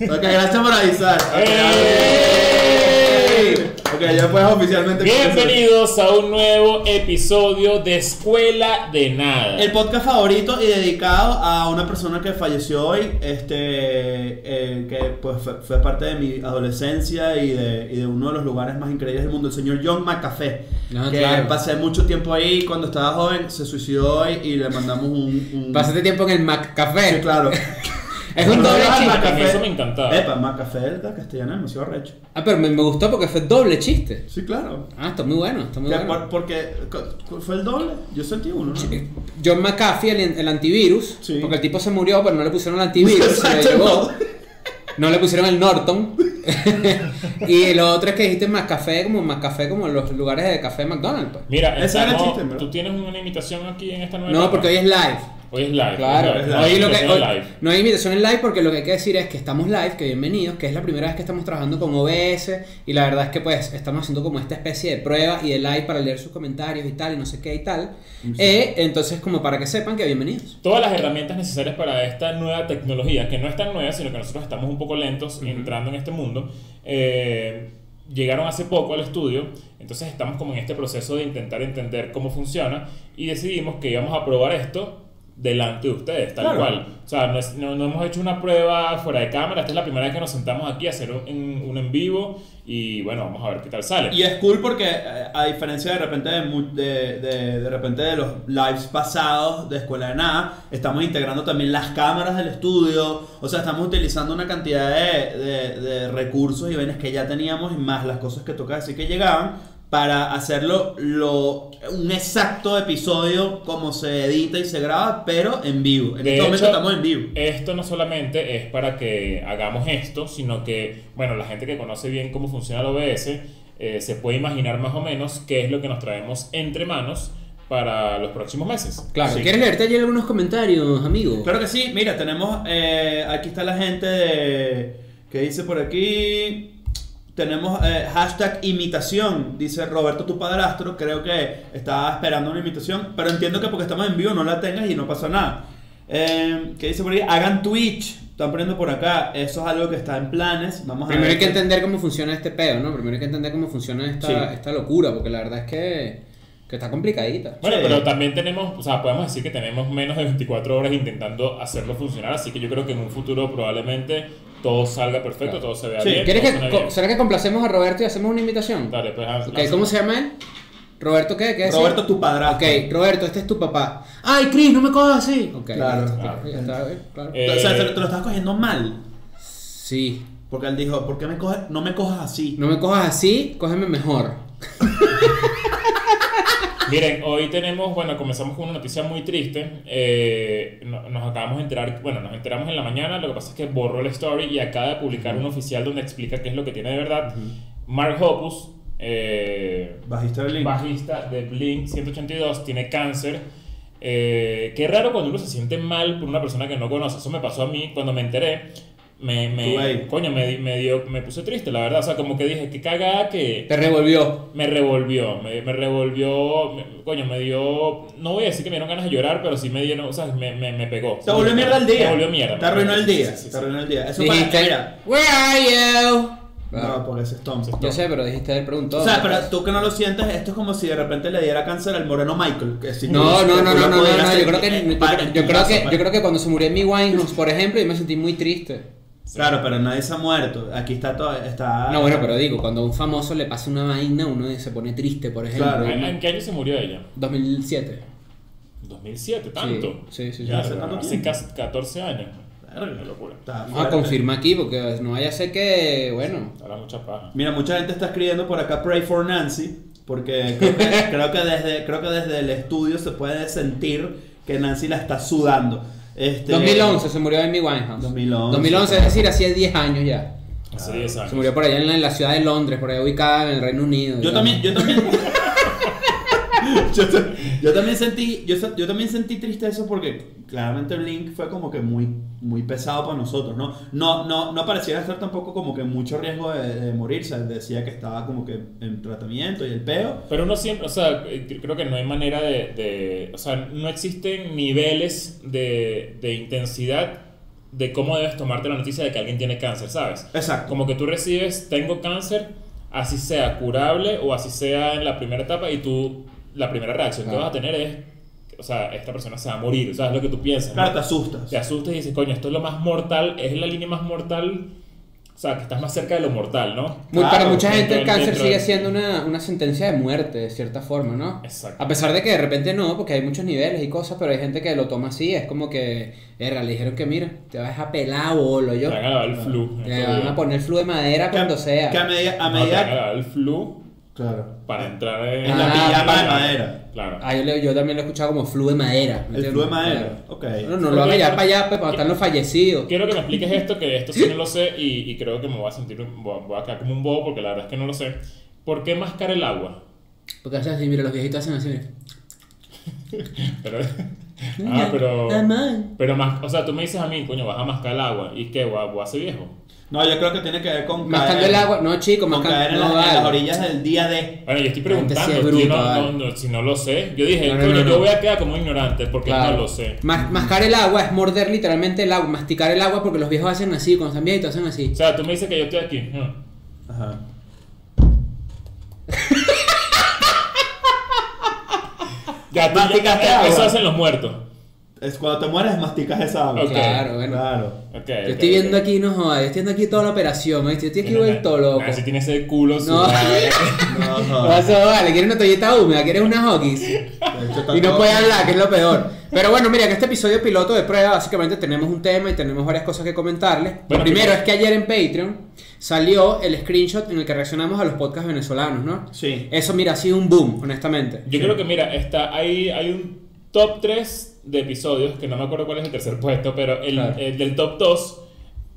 Ok, gracias por avisar. ¡Ey! Ok, ya puedes oficialmente comenzar. Bienvenidos a un nuevo episodio de Escuela de Nada. El podcast favorito y dedicado a una persona que falleció hoy, este, eh, que pues fue, fue parte de mi adolescencia y de, y de uno de los lugares más increíbles del mundo, el señor John McAfee. Ah, que claro. pasé mucho tiempo ahí cuando estaba joven, se suicidó hoy y le mandamos un... un... Pasaste tiempo en el Café. Sí, claro. Es un doble chiste. Eso me encantaba. Epa, McAfee de castellano es demasiado recho. Ah, pero me, me gustó porque fue doble chiste. Sí, claro. Ah, está muy bueno, está muy Que bueno. por- porque fue el doble. Yo sentí uno, ¿no? John McAfee, el, el antivirus, Sí. porque el tipo se murió, pero no le pusieron el antivirus, se Exacto, llevó. No le pusieron el Norton. y lo otro es que dijiste McCafé como McCafé como los lugares de café de McDonald's. pues. Mira, Ese era el chiste, ¿verdad? tú tienes una imitación aquí en esta nueva No, etapa? porque hoy es live. Hoy es live. Claro, hoy es live. live. hoy lo que, Imitación hoy- live. no hay invitación en live porque lo que hay que decir es que estamos live, que bienvenidos, que es la primera vez que estamos trabajando con OBS y la verdad es que pues estamos haciendo como esta especie de prueba y de live para leer sus comentarios y tal y no sé qué y tal. Eh, entonces como para que sepan que bienvenidos. Todas las herramientas necesarias para esta nueva tecnología, que no es tan nueva, sino que nosotros estamos un poco lentos entrando en este mundo, eh, llegaron hace poco al estudio, entonces estamos como en este proceso de intentar entender cómo funciona y decidimos que íbamos a probar esto delante de ustedes, tal Claro. cual. O sea, no, es- no- no hemos hecho una prueba fuera de cámara, esta es la primera vez que nos sentamos aquí a hacer un, un en vivo y bueno, vamos a ver qué tal sale. Y es cool porque eh, a diferencia de repente de, de, de, de repente de los lives pasados de Escuela de Nada, estamos integrando también las cámaras del estudio, o sea, estamos utilizando una cantidad de, recursos y vainas que ya teníamos y más las cosas que toca decir que llegaban para hacerlo lo, un exacto episodio como se edita y se graba, pero en vivo. En De este momento estamos en vivo. Esto no solamente es para que hagamos esto, sino que, bueno, la gente que conoce bien cómo funciona el OBS eh, se puede imaginar más o menos qué es lo que nos traemos entre manos para los próximos meses. Claro, Sí. ¿quieres leerte allí algunos comentarios, amigo? Claro que sí, mira, tenemos, eh, aquí está la gente de, que dice por aquí, tenemos eh, hashtag imitación, dice Roberto tu padrastro, creo que estaba esperando una imitación, pero entiendo que porque estamos en vivo no la tengas y no pasa nada. Eh, ¿Qué dice por ahí? Hagan Twitch, están poniendo por acá, eso es algo que está en planes, vamos a Primero ver hay que qué- entender cómo funciona este pedo, ¿no? Primero hay que entender cómo funciona esta, Sí. esta locura, porque la verdad es que, que está complicadita. Bueno, Sí. pero también tenemos, o sea, podemos decir que tenemos menos de 24 horas intentando hacerlo funcionar, así que yo creo que en un futuro probablemente todo salga perfecto, Claro. todo se vea Sí. bien. ¿Quieres que, bien. ¿Será que complacemos a Roberto y hacemos una invitación? Dale, pues, haz- Ok, haz- ¿cómo se llama él? ¿Roberto qué? ¿Qué decía? Roberto tu padrastro. Ok, Roberto, este es tu papá. ¡Ay, Chris, no me cojas así! Ok, Claro, listo, claro. ya está, claro. Eh, O sea, te, te lo estás cogiendo mal, Sí. porque él dijo, ¿por qué me coges, no me cojas así? No me cojas así, cógeme mejor. Miren, hoy tenemos, bueno, comenzamos con una noticia muy triste. Eh, no- nos acabamos de enterar, bueno, nos enteramos en la mañana, lo que pasa es que borró la story y acaba de publicar un oficial donde explica qué es lo que tiene de verdad. Mark Hoppus, eh, Bajista de Blink. bajista de Blink 182, tiene cáncer. Eh, qué raro cuando uno se siente mal por una persona que no conoce. Eso me pasó a mí cuando me enteré. Me, me, coño, me, di- me, dio, me puse triste, la verdad. O sea, como que dije, qué cagada que Te revolvió. me revolvió, me, me revolvió, me- coño, me dio, no voy a decir que me dieron ganas de llorar, pero sí me dieron, o sea, me, me, me pegó. Te volvió mierda el día. Volvió mierda. Te arruinó el día. Sí, sí, sí, Te arruinó el día. Eso Dijiste, para, mira. Where are you? No, porque ese es Tom. ese es Yo Tom. sé, pero dijiste, él preguntó. O sea, pero tú que no lo sientes, esto es como si de repente le diera cáncer al moreno Michael. Que si No, no, no, no, no, no, pudieras no, yo creo que, yo, creo- yo que, pues. yo creo que cuando se murió Amy Winehouse, por ejemplo, yo me sentí muy triste. Claro, pero nadie se ha muerto. Aquí está todo. Está... No, bueno, pero digo, cuando a un famoso le pasa una vaina, uno se pone triste, por ejemplo. Claro. ¿En, en qué año se murió ella? 2007. 2007, tanto. Sí, sí, sí. Ya, hace tanto hace casi 14 años. Verga. Una locura. Vamos a fuerte. confirmar aquí porque no vaya a ser que, bueno. Ahora mucha paja. Mira, mucha gente está escribiendo por acá Pray for Nancy. Porque creo que, creo que desde, creo que desde el estudio se puede sentir que Nancy la está sudando. Este, 2011 se murió Amy Winehouse. 2011. 2011, es decir, hacía 10 años ya. Hace 10 años. Se murió por allá en la, en la ciudad de Londres, por allá ubicada en el Reino Unido. Yo digamos. también, yo también. yo, yo también sentí, yo, yo también sentí triste eso porque claramente Blink fue como que muy, muy pesado para nosotros, ¿no? No, no, no pareciera estar tampoco como que mucho riesgo de, de morirse. Decía que estaba como que en tratamiento y el peo. Pero uno siempre, o sea, creo que no hay manera de, de- o sea, no existen niveles de, de intensidad de cómo debes tomarte la noticia de que alguien tiene cáncer, ¿sabes? Exacto. Como que tú recibes, tengo cáncer, así sea curable o así sea en la primera etapa y tú, la primera reacción que vas a tener es, o sea, esta persona se va a morir, o sea, es lo que tú piensas. ¿no? Claro, te asustas. te asustas y dices, coño, esto es lo más mortal, es la línea más mortal, o sea, que estás más cerca de lo mortal, ¿no? Muy- Claro, para mucha gente el cáncer sigue de- siendo una, una sentencia de muerte, de cierta forma, ¿no? Exacto. A pesar de que de repente no, porque hay muchos niveles y cosas, pero hay gente que lo toma así, es como que, era, le dijeron que mira, te vas a pelar bolo yo. Te van a dar el flu. Le van a poner flu de madera cuando sea. Que a medida, a No, te van a medida dar el flu claro. para entrar en En la Ah, pijama de claro. madera. Claro. Ah, yo, le- yo también lo he escuchado como flu de madera. ¿me El flu de madera, Claro. ok. No, no lo hagan ya para allá, pues, cuando están los fallecidos. Quiero que me expliques esto, que esto sí no lo sé y, y creo que me voy a sentir, voy a, voy a quedar como un bobo porque la verdad es que no lo sé. ¿Por qué mascar el agua? Porque hacen así, mira, los viejitos hacen así, mira. Pero, ah, pero, pero más, o sea, tú me dices a mí, coño, vas a mascar el agua y qué, voy a, voy a ser viejo. No, yo creo que tiene que ver con Mascando caer- el agua, no chico, mascando caer en, no, las- en las vale. orillas del día de. Bueno, yo estoy preguntando, es yo bruta, no- vale. no- no, si no lo sé. Yo dije, No, no, coño, no, yo voy a quedar como ignorante porque Claro. no lo sé. Mas- mascar el agua es morder literalmente el agua, masticar el agua porque los viejos hacen así, cuando están viejitos hacen así. O sea, tú me dices que yo estoy aquí. ah. Ajá. Ya, tú, Masticaste ya- eso hacen los muertos. Es cuando te mueres, masticas esa agua. Claro, bueno. Claro. Ok, Yo estoy viendo aquí, no jodas, yo estoy viendo aquí toda la operación, ¿oíste? yo estoy aquí vuelto loco. Si tiene ese culo No. No, ¿Qué no. pasó, vale? ¿Quieres una toallita húmeda? ¿Quieres una hoggies? Y no todo- puede hablar, que es lo peor. Pero bueno, mira, en este episodio piloto de prueba, básicamente tenemos un tema y tenemos varias cosas que comentarles. Lo Bueno, primero- es que ayer en Patreon salió el screenshot en el que reaccionamos a los podcasts venezolanos, ¿no? Sí. Eso, mira, ha sido un boom, honestamente. Yo creo que, mira, está, hay, hay un top 3 de episodios, que no me acuerdo cuál es el tercer puesto, pero el, Claro. el del top 2,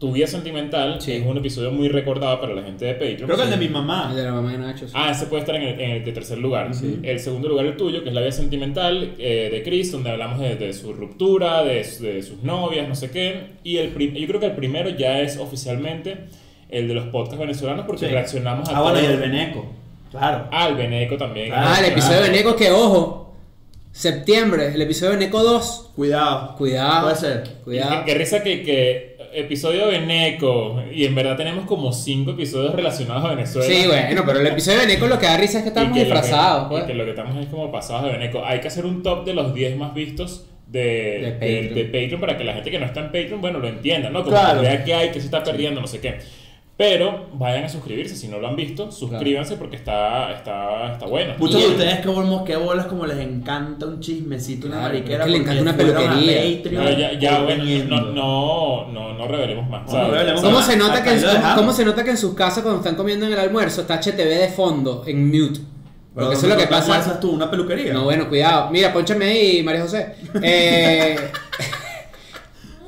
Tu vida sentimental, Sí. es un episodio muy recordado para la gente de Patreon. Creo que el de Sí. mi mamá. El de la mamá de Nacho. sí. Ah, ese puede estar en el, en el de tercer lugar. El segundo lugar el tuyo, que es la vida sentimental eh, de Chris, donde hablamos de, de su ruptura, de, de sus novias, no sé qué. Y el prim- yo creo que el primero ya es oficialmente el de los podcasts venezolanos porque Sí. reaccionamos a Ah, bueno, y el Beneco. Claro. Ah, el Beneco también. Claro, Ah, el episodio claro. de Beneco, que ojo. Septiembre, el episodio de Beneco 2. Cuidado. Cuidado. Puede ser. Cuidado. Qué, risa que, que episodio de Beneco, y en verdad tenemos como cinco episodios relacionados a Venezuela. Sí, bueno, pero el episodio de Beneco lo que da risa es que estamos que lo que- disfrazados, y pues. que lo que estamos es como pasados de Beneco. Hay que hacer un top de los 10 más vistos de, Patreon. de Patreon para que la gente que no está en Patreon, bueno, lo entienda, ¿no? Como Claro. que vea que hay, que se está perdiendo, no sé qué. Pero vayan a suscribirse, si no lo han visto, suscríbanse porque está, está, está bueno. Muchos de ustedes que bolas, que bolas como les encanta un chismecito, una Claro, mariquera. que le encanta una peluquería. Patreon Pero ya, bueno, no, no, no, no revelemos más. No, no ¿Cómo se, nota que en, lo su- dejamos. ¿Cómo se nota que en sus casas cuando están comiendo en el almuerzo está HTV de fondo, en mute? Pero Porque eso es lo que ¿dónde pasa. tú? ¿Una peluquería? No, bueno, cuidado. Mira, ponchame ahí, María José. Eh,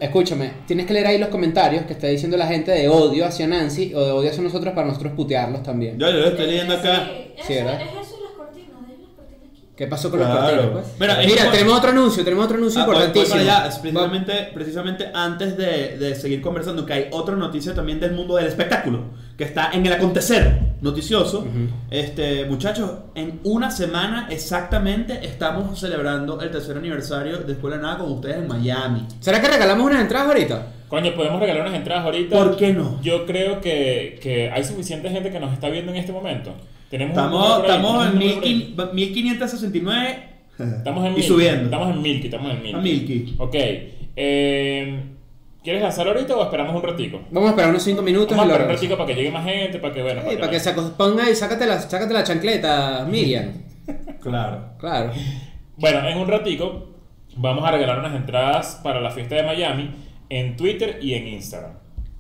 escúchame, tienes que leer ahí los comentarios que está diciendo la gente de odio hacia Nancy o de odio hacia nosotros para nosotros putearlos también. Yo, yo lo estoy leyendo acá. Sí, Sí, eso, ¿verdad? es eso y las cortinas, dejen las cortinas aquí. ¿Qué pasó con Claro. los cortinas? Pues? Mira, Mira, como- tenemos otro anuncio, tenemos otro anuncio Ah, voy- voy importantísimo. para allá. Precisamente, precisamente antes de, de seguir conversando, que hay otra noticia también del mundo del espectáculo, que está en el acontecer noticioso. este, muchachos, en una semana exactamente estamos celebrando el tercer aniversario de Escuela de Nada con ustedes en Miami. ¿Será que regalamos unas entradas ahorita? Coño, podemos regalar unas entradas ahorita. ¿Por qué no? Yo creo que, que hay suficiente gente que nos está viendo en este momento. Tenemos Estamos, estamos en un número por ahí. 15- 1569 Estamos en y Milky. subiendo. Estamos en Milky, estamos en Milky. A Milky. Ok. eh, ¿Quieres lanzarlo ahorita o esperamos un ratico? Vamos a esperar unos 5 minutos Vamos a esperar un ratico para que llegue más gente, para que, bueno, Sí, para que se acos- ponga y sácate la, sácate la chancleta, Miriam. Claro. Claro. Bueno, en un ratico vamos a regalar unas entradas para la fiesta de Miami en Twitter y en Instagram.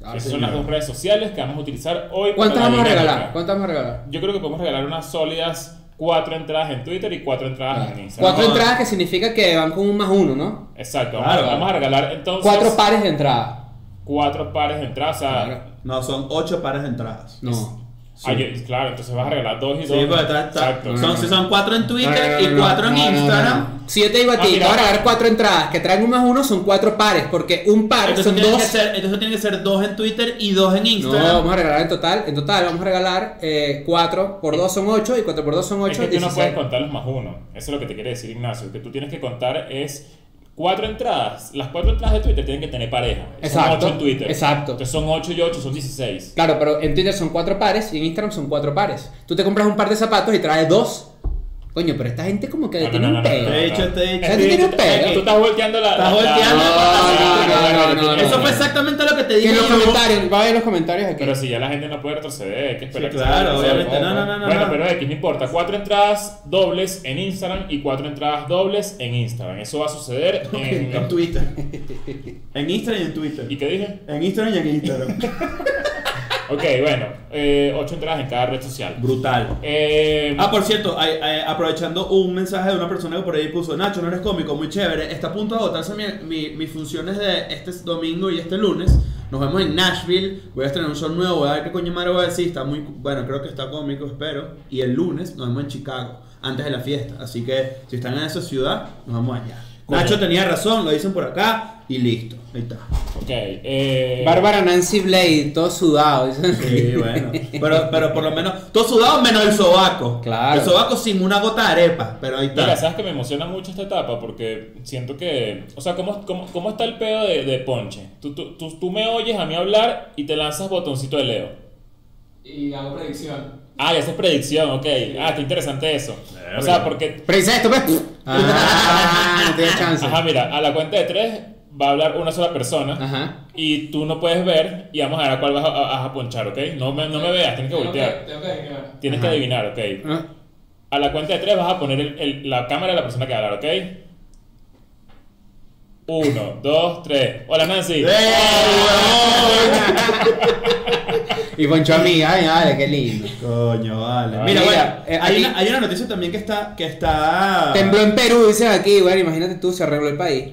Ah, Esas son las dos redes sociales que vamos a utilizar hoy. ¿Cuántas vamos a regalar? ¿Cuántas vamos a regalar? Yo creo que podemos regalar unas sólidas cuatro entradas en Twitter y cuatro entradas en Instagram. Cuatro entradas que significa que van con un más uno, ¿no? Exacto, vamos, Claro. a, vamos a regalar entonces Cuatro pares de entrada. cuatro pares de entradas. O sea, Claro. No, son ocho pares de entradas. No. Sí. ah, yo- claro, entonces vas a regalar dos y dos. Sí, porque está- está- Exacto. son, si son cuatro en Twitter No, no, no, y no, cuatro en no, no, no, Instagram. no. Si yo te digo a Ah, ti, te voy a regalar cuatro entradas que traen un más uno, son cuatro pares, porque un par Entonces son tiene, dos. que ser, entonces tiene que ser dos en Twitter y dos en No, Instagram. vamos a regalar en total, en total vamos a regalar eh, 4 por 2 son 8 y 4 por 2 son 8, Es que tú no 16. puedes contar los más uno. Eso es lo que te quiere decir Ignacio. Que tú tienes que contar es cuatro entradas. Las cuatro entradas de Twitter tienen que tener pareja. Exacto, Son ocho en Twitter. exacto. Entonces son ocho y ocho, son 16. Claro, pero en Twitter son 4 pares y en Instagram son 4 pares. Tú te compras un par de zapatos y traes dos. Coño, pero esta gente como que No, tiene no, un no, pedo. no, no, Te he no. dicho, te he dicho. Es Tú tienes un que Tú estás volteando la. Estás volteando. la- No, no, no, no, Eso no. fue exactamente lo que te dije. En los comentarios, va a ver en los comentarios aquí. Pero si ya la gente no puede retroceder, hay que esperar Sí, que claro, obviamente. No, no, no, no, Bueno, no. pero X, no importa. Cuatro entradas dobles en Instagram y cuatro entradas dobles en Instagram. Eso va a suceder en. En Twitter. En Instagram y en Twitter. ¿Y qué dije? En Instagram y en Instagram. Ok, bueno, eh, ocho entradas en cada red social. Brutal. Eh, Ah, por cierto, aprovechando un mensaje de una persona que por ahí puso, Nacho, no eres cómico, muy chévere, está a punto de agotarse mi- mi- mis funciones de este domingo y este lunes. Nos vemos en Nashville, voy a estrenar un show nuevo, voy a ver qué coño madre voy a decir, está muy, bueno, creo que está cómico, espero. Y el lunes nos vemos en Chicago, antes de la fiesta. Así que si están en esa ciudad, nos vamos allá. Coño. Nacho tenía razón, lo dicen por acá y listo. Ahí está. ok. Eh, Bárbara Nancy Blade, todo sudado. Sí, bueno. Pero, pero por lo menos, todo sudado menos el sobaco. Claro. El sobaco sin una gota de arepa, pero ahí está. Mira, sabes que me emociona mucho esta etapa porque siento que. O sea, ¿cómo, cómo, cómo está el pedo de, de Ponche? Tú, tú, tú, tú me oyes a mí hablar y te lanzas botoncito de Leo. Y hago predicción. Ah, ya haces predicción, ok. Ah, qué interesante eso. O sea, porque. Pero dice esto, pues. Ah, no chance. Ajá, mira, a la cuenta de tres va a hablar una sola persona. Ajá. Y tú no puedes ver y vamos a ver a cuál vas a, a- vas a ponchar, ¿ok? No me, no me veas, tienes que Tengo voltear. Tengo que adivinar. Tienes que adivinar, ok. Ah, A la cuenta de tres vas a poner el- el- la cámara de la persona que va a hablar, ¿ok? Uno, dos, tres. Hola Nancy. ¡Eh, Y poncho a mí, ay, vale, qué lindo. Coño, vale. Ah, Mira, mira, bueno, eh, hay, aquí- una, hay una noticia también que está. Que está Tembló en Perú, dicen aquí, bueno, imagínate tú, se arregló el país.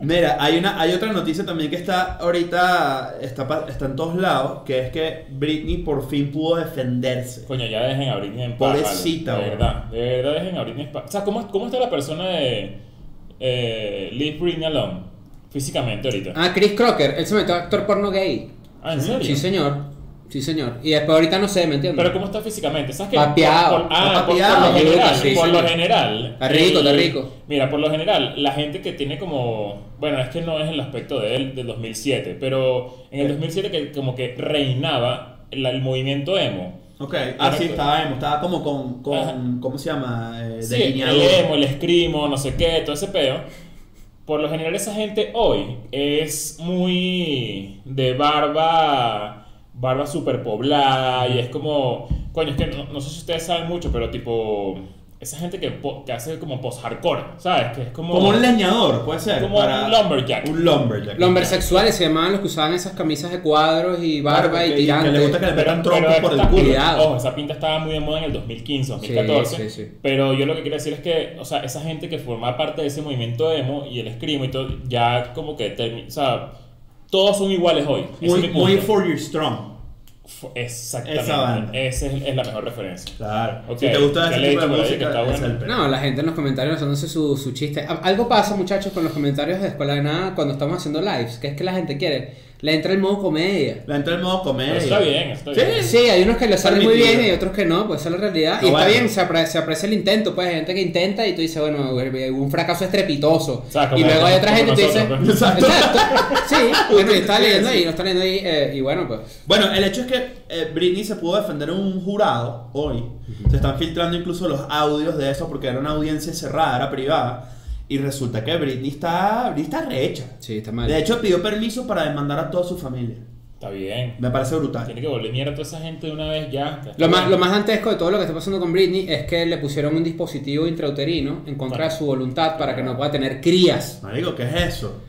Mira, hay, una, hay otra noticia también que está ahorita. Está, en todos lados. Que es que Britney por fin pudo defenderse. Coño, ya dejen a Britney en paz. Pobrecita, vale. De verdad, de verdad dejen a Britney en paz. O sea, ¿cómo, cómo está la persona de eh, Leave Britney Alone? Físicamente ahorita. Ah, Chris Crocker, él se metió a actor porno gay. Ah, ¿en serio? Sí, señor. Sí, señor. Y después ahorita no sé, ¿me entiendes? Pero ¿cómo está físicamente? ¿Sabes qué? Papeado. Por, por- ah, por- por, papeado. lo general. Sí, por señor. lo general. Está rico, está rico. Mira, por lo general, la gente que tiene como. Bueno, es que no es el aspecto de él del 2007, pero en el 2007 que como que reinaba el, el movimiento emo. Ok, ah, sí, estaba emo. Estaba como con. Con ¿Cómo se llama? Eh, Sí, el emo, el escrimo, no sé qué, todo ese peo. Por lo general esa gente hoy es muy de barba, barba super poblada y es como, coño, es que no, no sé si ustedes saben mucho, pero tipo, esa gente que, que hace como post-hardcore, ¿sabes? Que es como... Como un leñador, puede ser. Como un lumberjack. Un lumberjack. Los homosexuales se llamaban los que usaban esas camisas de cuadros y barba Claro, y que- que tirantes. le gusta que le metan trompos por el culo. ojo, esa pinta estaba muy de moda en el 2015, 2014. Sí, sí, sí. Pero yo lo que quiero decir es que, o sea, esa gente que formaba parte de ese movimiento emo y el screamo y todo, ya como que o sea, todos son iguales hoy. Muy, es. For Your Strong. Exactamente. esa banda. Esa es, es la mejor referencia. Claro. Ok, Si te gusta ese tipo de música, es el pelo. No, la gente en los comentarios haciéndose su, su chiste. Algo pasa, muchachos, con los comentarios de Escuela de Nada cuando estamos haciendo lives, que es que la gente quiere. Le entra el modo comedia. Le entra el modo comedia. Pero está bien, está Sí. bien. Sí, hay unos que le salen muy bien y otros que no, pues esa es la realidad. No, y está bueno. bien, se, apre- se aprecia el intento, pues hay gente que intenta y tú dices, bueno, un fracaso estrepitoso. O sea, como- y luego hay otra gente que dice, pues. Exacto. Sí, bueno, y está leyendo ahí, lo está leyendo ahí, eh, y bueno, pues. Bueno, el hecho es que eh, Britney se pudo defender en un jurado hoy. Se están filtrando incluso los audios de eso porque era una audiencia cerrada, era privada. Y resulta que Britney está, Britney está rehecha. Sí, está mal. De hecho, pidió permiso para demandar a toda su familia. Está bien. Me parece brutal. Tiene que volver mierda a toda esa gente de una vez ya. Lo más, lo más dantesco de todo lo que está pasando con Britney es que le pusieron un dispositivo intrauterino en contra de su voluntad para que no pueda tener crías. Marico, ¿qué es eso?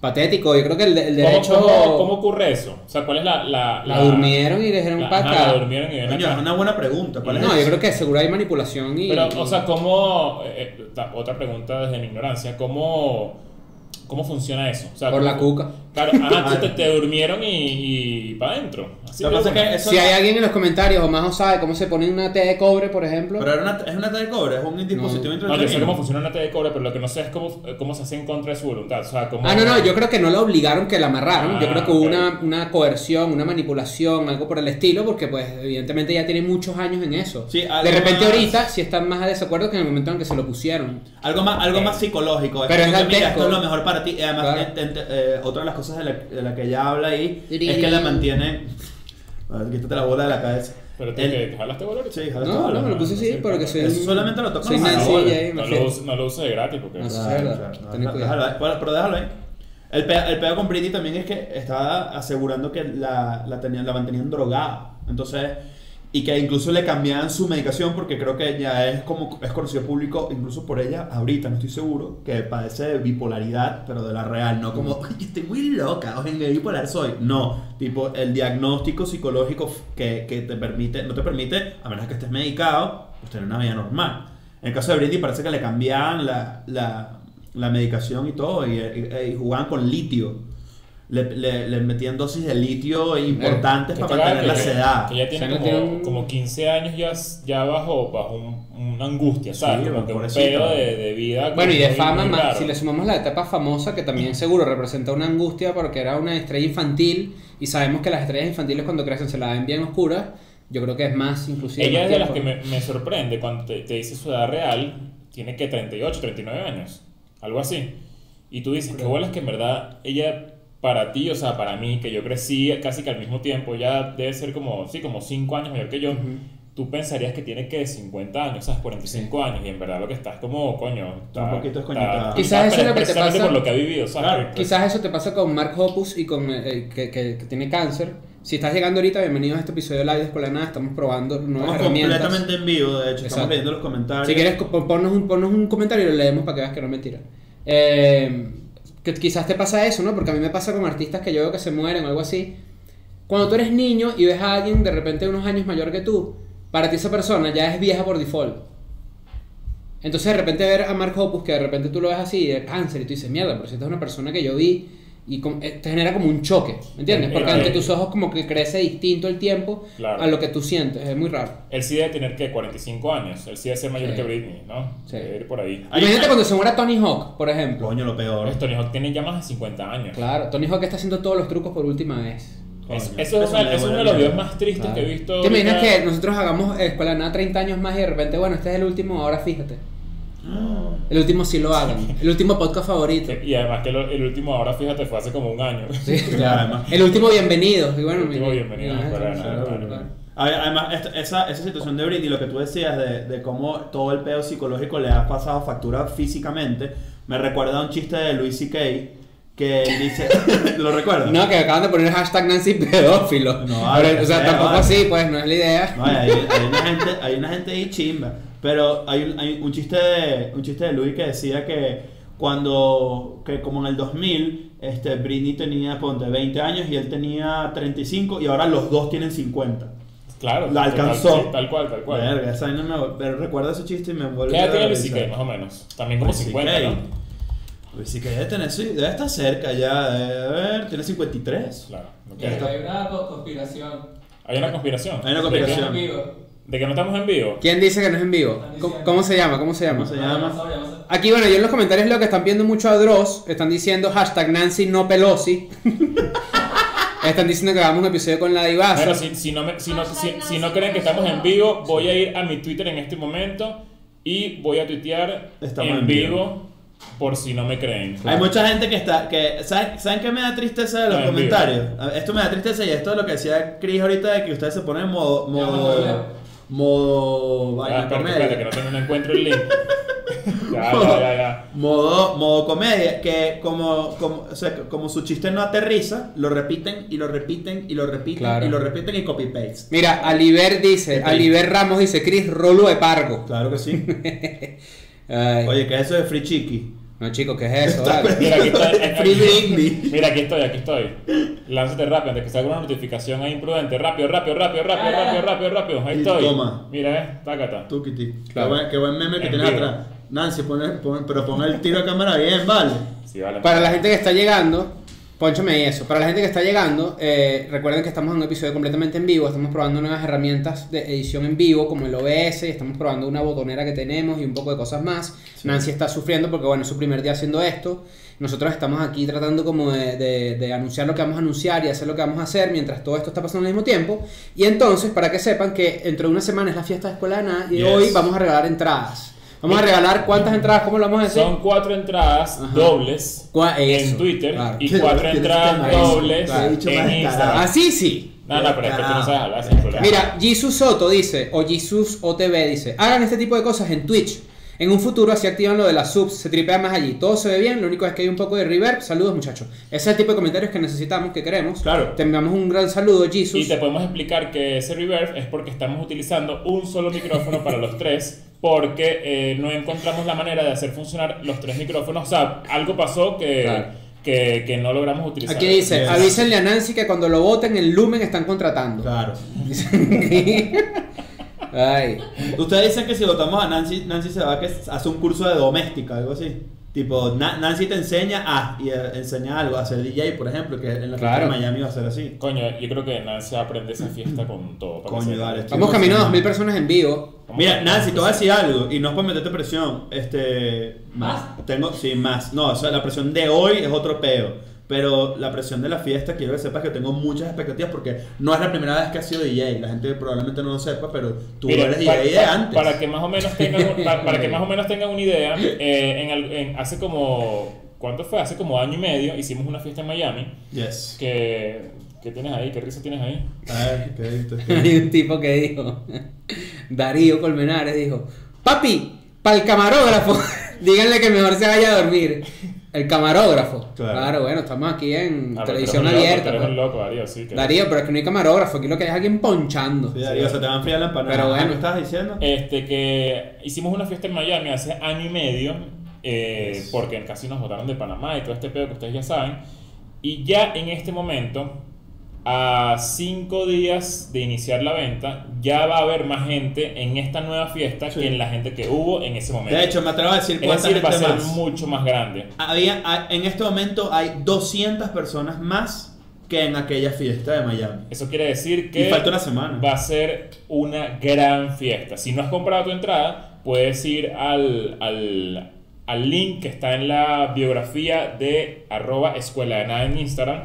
Patético. Yo creo que el, el ¿Cómo, derecho. cómo, cómo ocurre eso? O sea, ¿cuál es la. La, La durmieron y dijeron la- pa' ajá, acá. la durmieron y Coño, acá. es una buena pregunta. ¿Cuál es No, yo creo que seguro hay manipulación y. Pero, o sea, ¿cómo. eh, eh, otra pregunta desde mi ignorancia. ¿Cómo. ¿Cómo funciona eso? O sea, Por ¿cómo- la cuca. Claro, ajá, te, te durmieron y, y para adentro. Así Lo que de pasa es que una. eso- si hay alguien en los comentarios o más o sabe cómo se pone una T de cobre, por ejemplo. Pero era una, es una T de cobre, es un dispositivo No, yo sé cómo funciona una T de cobre, pero lo que no sé es cómo, cómo se hace en contra de su voluntad. O sea, cómo... Ah, no, no, yo creo que no la obligaron que la amarraron. yo Ah, creo que hubo ok. una, una coerción, una manipulación, algo por el estilo, porque pues evidentemente ya tiene muchos años en eso. Sí, algo de repente más- ahorita sí están más a desacuerdo que en el momento en que se lo pusieron. Algo más, algo más psicológico. Pero como es que, mira, esto es lo mejor para ti. Y además, Claro. ent- ent- eh, otra de las cosas de la, de la que ella habla ahí es que la mantiene. Ver, quítate la bola de la cabeza. Pero tú El- que jalaste ahorita? Sí, jala No, esta no, me lo puse así sí, porque soy. Eso solamente lo y ahí me No lo, uses- no lo uses de gratis porque... No, es verdad. no, déjalo. Bueno, pero déjalo ahí. El pedo, el pedo con Britney también es que estaba asegurando que la, la, tenían, la mantenían drogada. Entonces, y que incluso le cambiaban su medicación porque creo que ya es como es conocido público, incluso por ella, ahorita no estoy seguro, que padece de bipolaridad, pero de la real, no como, "Ay, estoy muy loca, o en qué bipolar soy. No, tipo, el diagnóstico psicológico que, que te permite, no te permite, a menos que estés medicado, pues tener una vida normal. En el caso de Britney parece que le cambiaban la, la, la medicación y todo, y, y- y jugaban con litio. Le, le, le metían dosis de litio importantes Que para claro, mantener la que- sedad. Que ya tiene como, tiene un- como 15 años ya, ya bajo, bajo un- una angustia, ¿sabes? Sí, como que un pedo de, de vida. Bueno, y de fama, más, si le sumamos la etapa famosa, que también seguro representa una angustia porque era una estrella infantil, y sabemos que las estrellas infantiles cuando crecen se la ven bien oscuras, yo creo que es más inclusive. Ella más es de las que me, me sorprende cuando te, te dice su edad real, tiene que 38, 39 años, algo así. Y tú dices, qué bueno es que en verdad ella, para ti, o sea, para mí, que yo crecí casi que al mismo tiempo, ya debe ser como, sí, como 5 años mayor que yo. Tú pensarías que tiene que 50 años, ¿sabes? 45 años, y en verdad lo que está es como, coño, está, un poquito desconectado. Quizás eso es lo que te pasa- por lo que ha vivido, ¿sabes? Claro, Que- Quizás eso te pasa con Mark Hoppus y con eh, que, que- que tiene cáncer. Si estás llegando ahorita, bienvenido a este episodio de Live de Escuela de Nada. Estamos probando nuevas Estamos herramientas. completamente en vivo, de hecho, Exacto. estamos leyendo los comentarios. Si quieres, pon- ponnos un, ponnos un comentario y lo leemos para que veas que no es mentira. Eh, quizás te pasa eso, ¿no? Porque a mí me pasa con artistas que yo veo que se mueren o algo así. Cuando tú eres niño y ves a alguien de repente unos años mayor que tú, para ti esa persona ya es vieja por default. Entonces de repente ver a Mark Hoppus, que de repente tú lo ves así, de cáncer, y tú dices, mierda, pero si esta es una persona que yo vi, y eh, te genera como un choque, ¿me entiendes? Porque Claro. ante tus ojos como que crece distinto el tiempo Claro. a lo que tú sientes, es muy raro. Él sí debe tener que 45 años, él sí debe ser mayor Sí. que Britney, ¿no? Sí. Debe ir por ahí. Imagínate cuando se muera Tony Hawk, por ejemplo. Coño, lo peor. Pues Tony Hawk tiene ya más de 50 años. Claro, Tony Hawk está haciendo todos los trucos por última vez. Es- eso es, una- es uno de los videos más tristes Claro. que he visto. ¿Te imaginas que nosotros hagamos eh, Escuela Nada 30 años más y de repente, bueno, este es el último, ahora fíjate. El último sí lo hagan. El último podcast favorito. Y además que lo- el último ahora, fíjate, fue hace como un año. Sí, Claro, además. El último bienvenido. Y bueno, El último bienvenido, Nada, claro, claro. Ay- Además, esta- esa, esa situación de Britney, lo que tú decías de, de cómo todo el pedo psicológico le ha pasado factura físicamente, me recuerda a un chiste de Louis C.K. que él dice, ¿lo recuerdas? No, que acaban de poner hashtag Nancy pedófilo. No, Pero, vale, o sea, que tampoco sea, vale. así, pues, no es la idea. No, hay, hay una gente, hay una gente ahí chimba. Pero hay un, hay un chiste de un chiste de Louis que decía que cuando que como en el 2000 este Britney tenía ponte 20 años y él tenía 35 y ahora los dos tienen 50. Claro. La tal- alcanzó. sí, Tal, cual, tal cual. Verga, esa vaina me, me recuerda ese chiste y me vuelve ¿Qué edad tiene Luis más o menos? También como Luis 50, CK. ¿no? Luis C.K. debe tener debe estar cerca ya, debe ver, tiene 53. Claro. ok. Que hay una co- conspiración. Hay una conspiración. Hay una conspiración. ¿De que no estamos en vivo? ¿Quién dice que no es en vivo? ¿Cómo, cómo se llama? ¿Cómo se llama? ¿Cómo se llama? Aquí, bueno, yo en los comentarios leo que están viendo mucho a Dross. Están diciendo hashtag Nancy no Pelosi. están diciendo que hagamos un episodio con la divasa. Bueno, si, si no me- si, no, si, si no creen que estamos en vivo, voy a ir a mi Twitter en este momento y voy a tuitear Estamos en en vivo. vivo por si no me creen. Hay mucha gente que está, que, ¿saben, ¿saben qué me da tristeza de los No, comentarios? Esto me da tristeza y esto es lo que decía Chris ahorita de que ustedes se ponen en modo, modo. Modo, Ya, vaina espérate, comedia. espérate, que no, tengo- no encuentro el link. ya, ya, ya, ya. Modo, modo comedia, que como, como, o sea, como su chiste no aterriza, lo repiten y lo repiten y lo repiten Claro. y lo repiten y copy paste. Mira, Aliber dice. Aliber Ramos dice, Chris Rolo de Pargo. Claro que sí. Ay. Oye, que eso de Free Chiqui. No, chicos, ¿qué es eso? Mira, aquí estoy. Free Britney. Mira, aquí estoy, aquí estoy. Lánzate rápido antes que salga una notificación ahí imprudente. Rápido, rápido, rápido, rápido, rápido, rápido, rápido. Ahí estoy. toma. Mira, eh, tácata. Tú, Kitty. Claro. Qué, buen, qué buen meme que En tienes vivo. atrás. Nancy, pon, pon- pero pon el tiro de cámara bien, vale. Sí, vale. Para la gente que está llegando, ponchame ahí eso. Para la gente que está llegando, eh, recuerden que estamos en un episodio completamente en vivo. Estamos probando nuevas herramientas de edición en vivo, como el OBS, y estamos probando una botonera que tenemos y un poco de cosas más. Nancy está sufriendo porque, bueno, es su primer día haciendo esto. Nosotros estamos aquí tratando como de, de- de anunciar lo que vamos a anunciar y hacer lo que vamos a hacer mientras todo esto está pasando al mismo tiempo. Y entonces, para que sepan que dentro de una semana es la fiesta de escuela de nada y Yes. hoy vamos a regalar entradas. Vamos a regalar cuántas entradas, ¿cómo lo vamos a decir? Son cuatro entradas Ajá. dobles en Twitter claro. y cuatro entradas dobles claro. En. Instagram. Así sí. No, no, pero es que tú no sabes hablar sin problema. Mira, Jesus Soto dice, o Jesus OTV dice, hagan este tipo de cosas en Twitch. En un futuro así activan lo de las subs, se tripea más allí. Todo se ve bien, lo único es que hay un poco de reverb. Saludos muchachos. Ese es el tipo de comentarios que necesitamos, que queremos. Claro. Te enviamos un gran saludo, Y Jesus. te podemos explicar que ese reverb es porque estamos utilizando un solo micrófono para los tres, porque eh, no encontramos la manera de hacer funcionar los tres micrófonos. O sea, algo pasó que, Claro. que, que no logramos utilizar. Aquí dice, Yes. avísenle a Nancy que cuando lo voten en Lumen están contratando. Claro. Ay. Ustedes dicen que si votamos a Nancy, Nancy se va a que hace un curso de doméstica, algo así. Tipo, Na- Nancy te enseña a y eh, enseña algo, a ser DJ, por ejemplo, que en la Claro. de Miami va a ser así. Coño, yo creo que Nancy aprende esa fiesta con todo. para Coño, dale. Vamos camino a 2.000 personas en vivo. Mira, a- Nancy, te voy a decir algo, y no es por meterte presión, este... ¿Más? Tengo, sí, más. No, o sea, la presión de hoy es otro peo. Pero la presión de la fiesta, quiero que sepas que tengo muchas expectativas porque no es la primera vez que has sido DJ. La gente probablemente no lo sepa, pero tú Mira, eres pa- DJ de antes. Para que más o menos tengan, un- pa- para, que más o menos tengan una idea, eh, en en- hace como, ¿cuánto fue? Hace como año y medio hicimos una fiesta en Miami. Yes. Que, ¿Qué tienes ahí? ¿Qué risa tienes ahí? Ay, qué Hay un tipo que dijo, Darío Colmenares dijo, papi, para el camarógrafo, díganle que mejor se vaya a dormir. El camarógrafo. Claro. Claro, bueno, estamos aquí en Ah, pero televisión loco, abierta. pues. loco, Darío, sí. que- Darío, pero es que no hay camarógrafo, aquí lo que hay es alguien ponchando. Sí, Darío, se te va a enfriar la empanada. Pero bueno. ¿Qué estabas diciendo? Este, que hicimos una fiesta en Miami hace año y medio, eh, porque casi nos votaron de Panamá y todo este pedo que ustedes ya saben. Y ya en este momento, a cinco días de iniciar la venta, ya va a haber más gente en esta nueva fiesta Sí. que en la gente que hubo en ese momento. De hecho, me atrevo a decir es cuánta decir, va a gente ser más. mucho más grande. Había, en este momento hay 200 personas más que en aquella fiesta de Miami. Eso quiere decir que Y falta una semana. va a ser una gran fiesta. Si no has comprado tu entrada, puedes ir al, al, al link que está en la biografía de arroba escuela de nada en Instagram.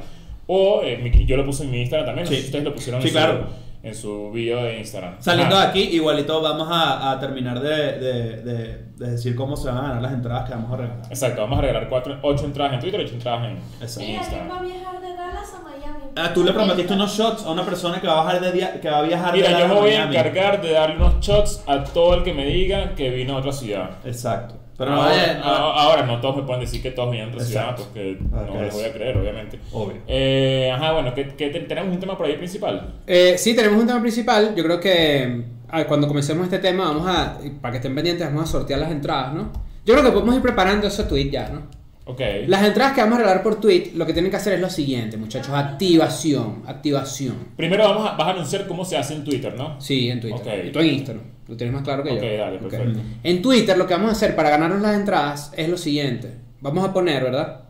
O eh, mi- yo lo puse en mi Instagram también. no sé Sí. si ustedes lo pusieron Sí, en, claro. su, en su video de Instagram. Saliendo Ajá. de aquí, igualito vamos a, a terminar de, de- de- de decir cómo se van a ganar las entradas que vamos a regalar. Exacto, vamos a regalar cuatro, ocho entradas en Twitter y ocho entradas en, Exacto. en Mira, ¿quién va a Instagram. viajar de Dallas a Miami? Ah, tú le prometiste unos shots a una persona que va a, bajar de día- que va a viajar de Mira, yo Dallas me voy a Miami. encargar de darle unos shots a todo el que me diga que vino a otra ciudad. Exacto. Pero no ahora, vaya- no- a- ahora no todos me pueden decir que todos vienen de otra ciudad Exacto. porque Ah, no que les es- voy a creer, obviamente. Obvio. Eh, ajá, bueno, ¿qué, qué te- tenemos un tema por ahí principal. Eh, sí, tenemos un tema principal. Yo creo que ah, cuando comencemos este tema, vamos a, para que estén pendientes, vamos a sortear las entradas, ¿no? Yo creo que podemos ir preparando ese tweet ya, ¿no? Ok. Las entradas que vamos a regalar por tweet, lo que tienen que hacer es lo siguiente, muchachos. Activación, activación. Primero vamos a, vas a anunciar cómo se hace en Twitter, ¿no? Sí, en Twitter. Ok. Y tú en Instagram. Lo tienes más claro que yo. Ok, dale, Ok. perfecto. En Twitter lo que vamos a hacer para ganarnos las entradas es lo siguiente. Vamos a poner, ¿verdad?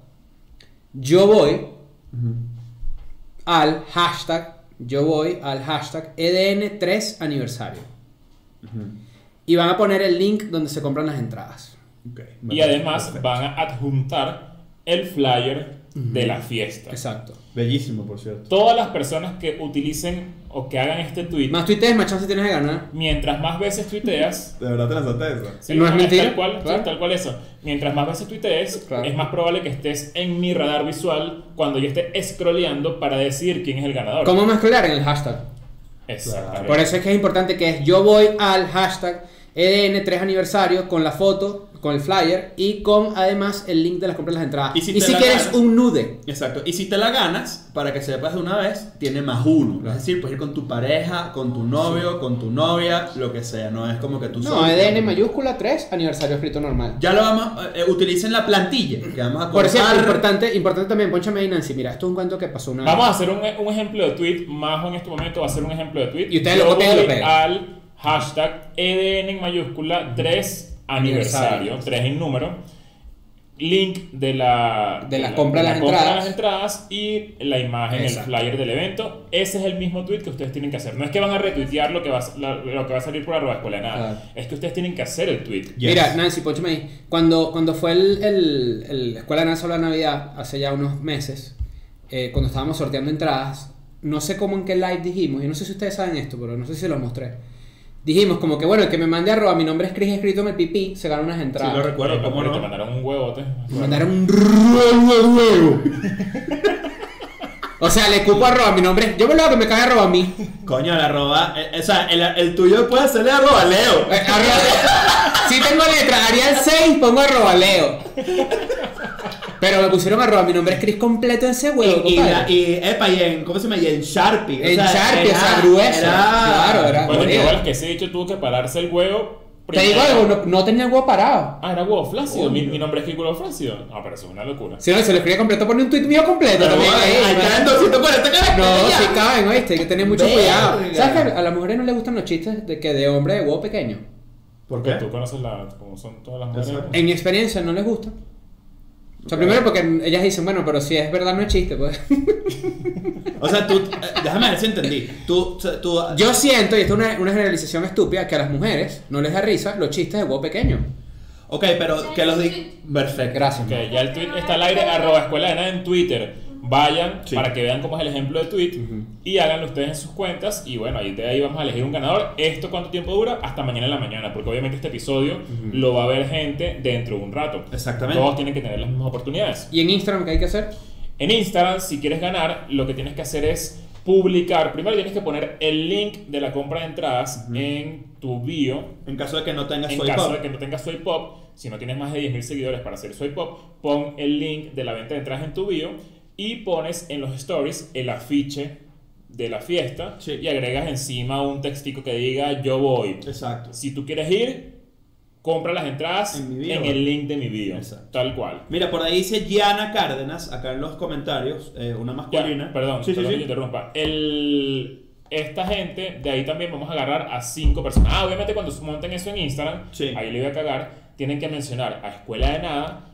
Yo voy al hashtag, yo voy al hashtag EDN3 aniversario. Y van a poner el link donde se compran las entradas. Y además perfecto. van a adjuntar el flyer de la fiesta. Exacto. Bellísimo, por cierto. Todas las personas que utilicen o que hagan este tweet, Más tuitees, más chance tienes de ganar. mientras más veces tuiteas, De verdad te lanzaste eso. Sí, ¿No es mentira? Tal cual, Claro. tal cual eso. Mientras más veces tuitees, Claro. es más probable que estés en mi radar visual cuando yo esté scrolleando para decir quién es el ganador. ¿Cómo mezclar en el hashtag? Exactamente. Por eso es que es importante que es yo voy al hashtag EDN3 aniversario con la foto con el flyer y con además el link de las compras de las entradas. Y Y si quieres ganas- un nude. Exacto. Y si te la ganas, para que sepas de una vez, tiene más uno. Claro. Es decir, puedes ir con tu pareja, con tu novio, con tu novia, lo que sea. No es como que tú No, EDN mayúscula 3, aniversario escrito normal. Ya lo vamos, eh, utilicen la plantilla que vamos a Por cierto, importante, importante también, ponchame ahí Nancy, mira, esto es un cuento que pasó una Vamos a hacer un, un ejemplo de tweet. Majo en este momento va a hacer un ejemplo de tweet. Y ustedes Yo lo copian y lo pegan. al hashtag EDN en mayúscula 3 aniversario. 3 en número. Link de la, De la compra de las compra entradas. las entradas y la imagen, Exacto. el flyer del evento. Ese es el mismo tweet que ustedes tienen que hacer. No es que van a retuitear lo que va, a- la- lo que va a salir por arroba escuela de nada. Claro. Es que ustedes tienen que hacer el tweet. Yes. Mira, Nancy, ponchame ahí. Cuando, cuando fue el, el, el Escuela Nacional de Navidad, hace ya unos meses, eh, cuando estábamos sorteando entradas, no sé cómo en qué live dijimos, y no sé si ustedes saben esto, pero no sé si los mostré. Dijimos como que, bueno, el que me mande arroba, mi nombre es Chris escrito en el pipí, se gana unas Sí, entradas. lo recuerdo, Eh, ¿cómo porque Te no? mandaron un huevote. Me mandaron un huevo, huevo. O sea, le cupo arroba, mi nombre. Yo me lo hago que me cae arroba a mí. Coño, la arroba. eh, o sea, el, el tuyo puede hacerle arroba Leo. Eh, arroba- si tengo letra, haría el 6, pongo arroba Leo. Pero me pusieron arroba, mi nombre es Chris completo en ese huevo, Y, y, compadre. la- y, epa, y en, ¿cómo se llama? Y en Sharpie. En Sharpie, o sea, grueso. Claro, era- Bueno, igual que ese dicho tuvo que pararse el huevo. Te digo primero. algo, no, no tenía el huevo parado. Ah, era huevo flácido. Mi, mi nombre es Kiko Huevo Flácido. No, pero eso es una locura. Si no, se lo escribía completo, pone un tweet mío completo Pero también. bueno, ahí, caen 240 caracteres. No, ya. si caben, oíste, hay que tener mucho Verga. cuidado. ¿Sabes que a las mujeres no les gustan los chistes de que de hombre de huevo pequeño? ¿Por Porque qué? tú conoces la, cómo son todas las mujeres. En mi experiencia no les gusta. O sea, primero porque ellas dicen, bueno, pero si es verdad no es chiste, pues. O sea, tú. déjame ver si entendí. Tú. tú Yo siento, y esto es una, una generalización estúpida, que a las mujeres no les da risa los chistes de huevo pequeño. ok, pero que los di. Perfecto. Gracias. Ok, ya el tweet está al aire, arroba escuela de nada en Twitter. Vayan Sí. para que vean cómo es el ejemplo de tweet y háganlo ustedes en sus cuentas. Y bueno, ahí de ahí vamos a elegir un ganador. ¿Esto cuánto tiempo dura? Hasta mañana en la mañana, porque obviamente este episodio lo va a ver gente dentro de un rato. Exactamente. Todos tienen que tener las mismas oportunidades. ¿Y en Instagram qué hay que hacer? En Instagram, si quieres ganar, lo que tienes que hacer es publicar. Primero tienes que poner el link de la compra de entradas en tu bio. En caso de que no tengas En soy caso pop. de que no tengas Soy Pop, si no tienes más de 10.000 seguidores para hacer Soy Pop, pon el link de la venta de entradas en tu bio y pones en los stories el afiche de la fiesta Sí. y agregas encima un textico que diga yo voy. Exacto. Si tú quieres ir, compra las entradas En el link de mi bio. Exacto. Tal cual. Mira, por ahí dice Gianna Cárdenas, acá en los comentarios, eh, una Ya, masculina. perdón, sí, perdón que sí. te interrumpa. El, esta gente, de ahí también vamos a agarrar a cinco personas. Ah, obviamente cuando monten eso en Instagram, ahí le voy a cagar, tienen que mencionar a Escuela de Nada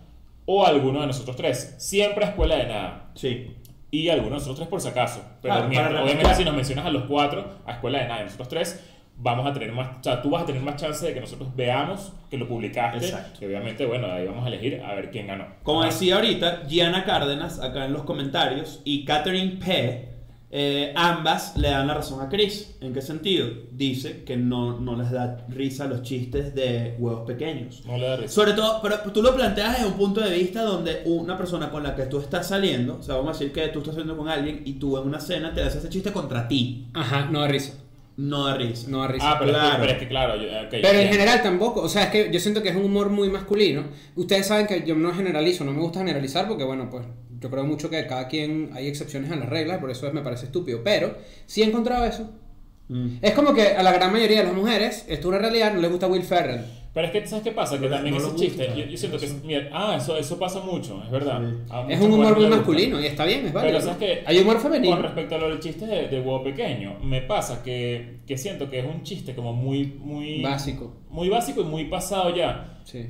o alguno de nosotros tres. Siempre a Escuela de Nada. Sí. Y alguno de nosotros tres por si acaso. Pero Claro, mientras- para obviamente si nos mencionas a los cuatro, a Escuela de Nada nosotros tres, vamos a tener más, o sea, tú vas a tener más chance de que nosotros veamos que lo publicaste. Exacto. Y obviamente, bueno, ahí vamos a elegir a ver quién ganó. Como Ajá. decía ahorita, Gianna Cárdenas, acá en los comentarios, y Catherine P. eh, ambas le dan la razón a Chris. ¿En qué sentido? Dice que no, no les da risa los chistes de huevos pequeños. No le da risa. Sobre todo, pero tú lo planteas desde un punto de vista donde una persona con la que tú estás saliendo, o sea, vamos a decir que tú estás saliendo con alguien y tú en una cena te das ese chiste contra ti, Ajá, no da risa. no da risa. No da risa. Ah, pero, es que- Claro. pero es que claro, yo, Pero en ya. general tampoco, o sea, es que yo siento que es un humor muy masculino. Ustedes saben que yo no generalizo, no me gusta generalizar porque, bueno, pues yo creo mucho que cada quien hay excepciones a las reglas, por eso me parece estúpido. Pero sí he encontrado eso. Mm. Es como que a la gran mayoría de las mujeres, esto es una realidad, no les gusta Will Ferrell. Pero es que, ¿sabes qué pasa? Que No, también no ese chiste, gusta, yo, yo siento que, mira, ah, eso, eso pasa mucho, es verdad. Sí. Es un humor muy masculino y está bien, es válido. Pero sabes que hay humor con femenino. respecto a lo del chiste de, de huevo pequeño, me pasa que, que siento que es un chiste como muy, muy Básico. muy básico y muy pasado ya. Sí.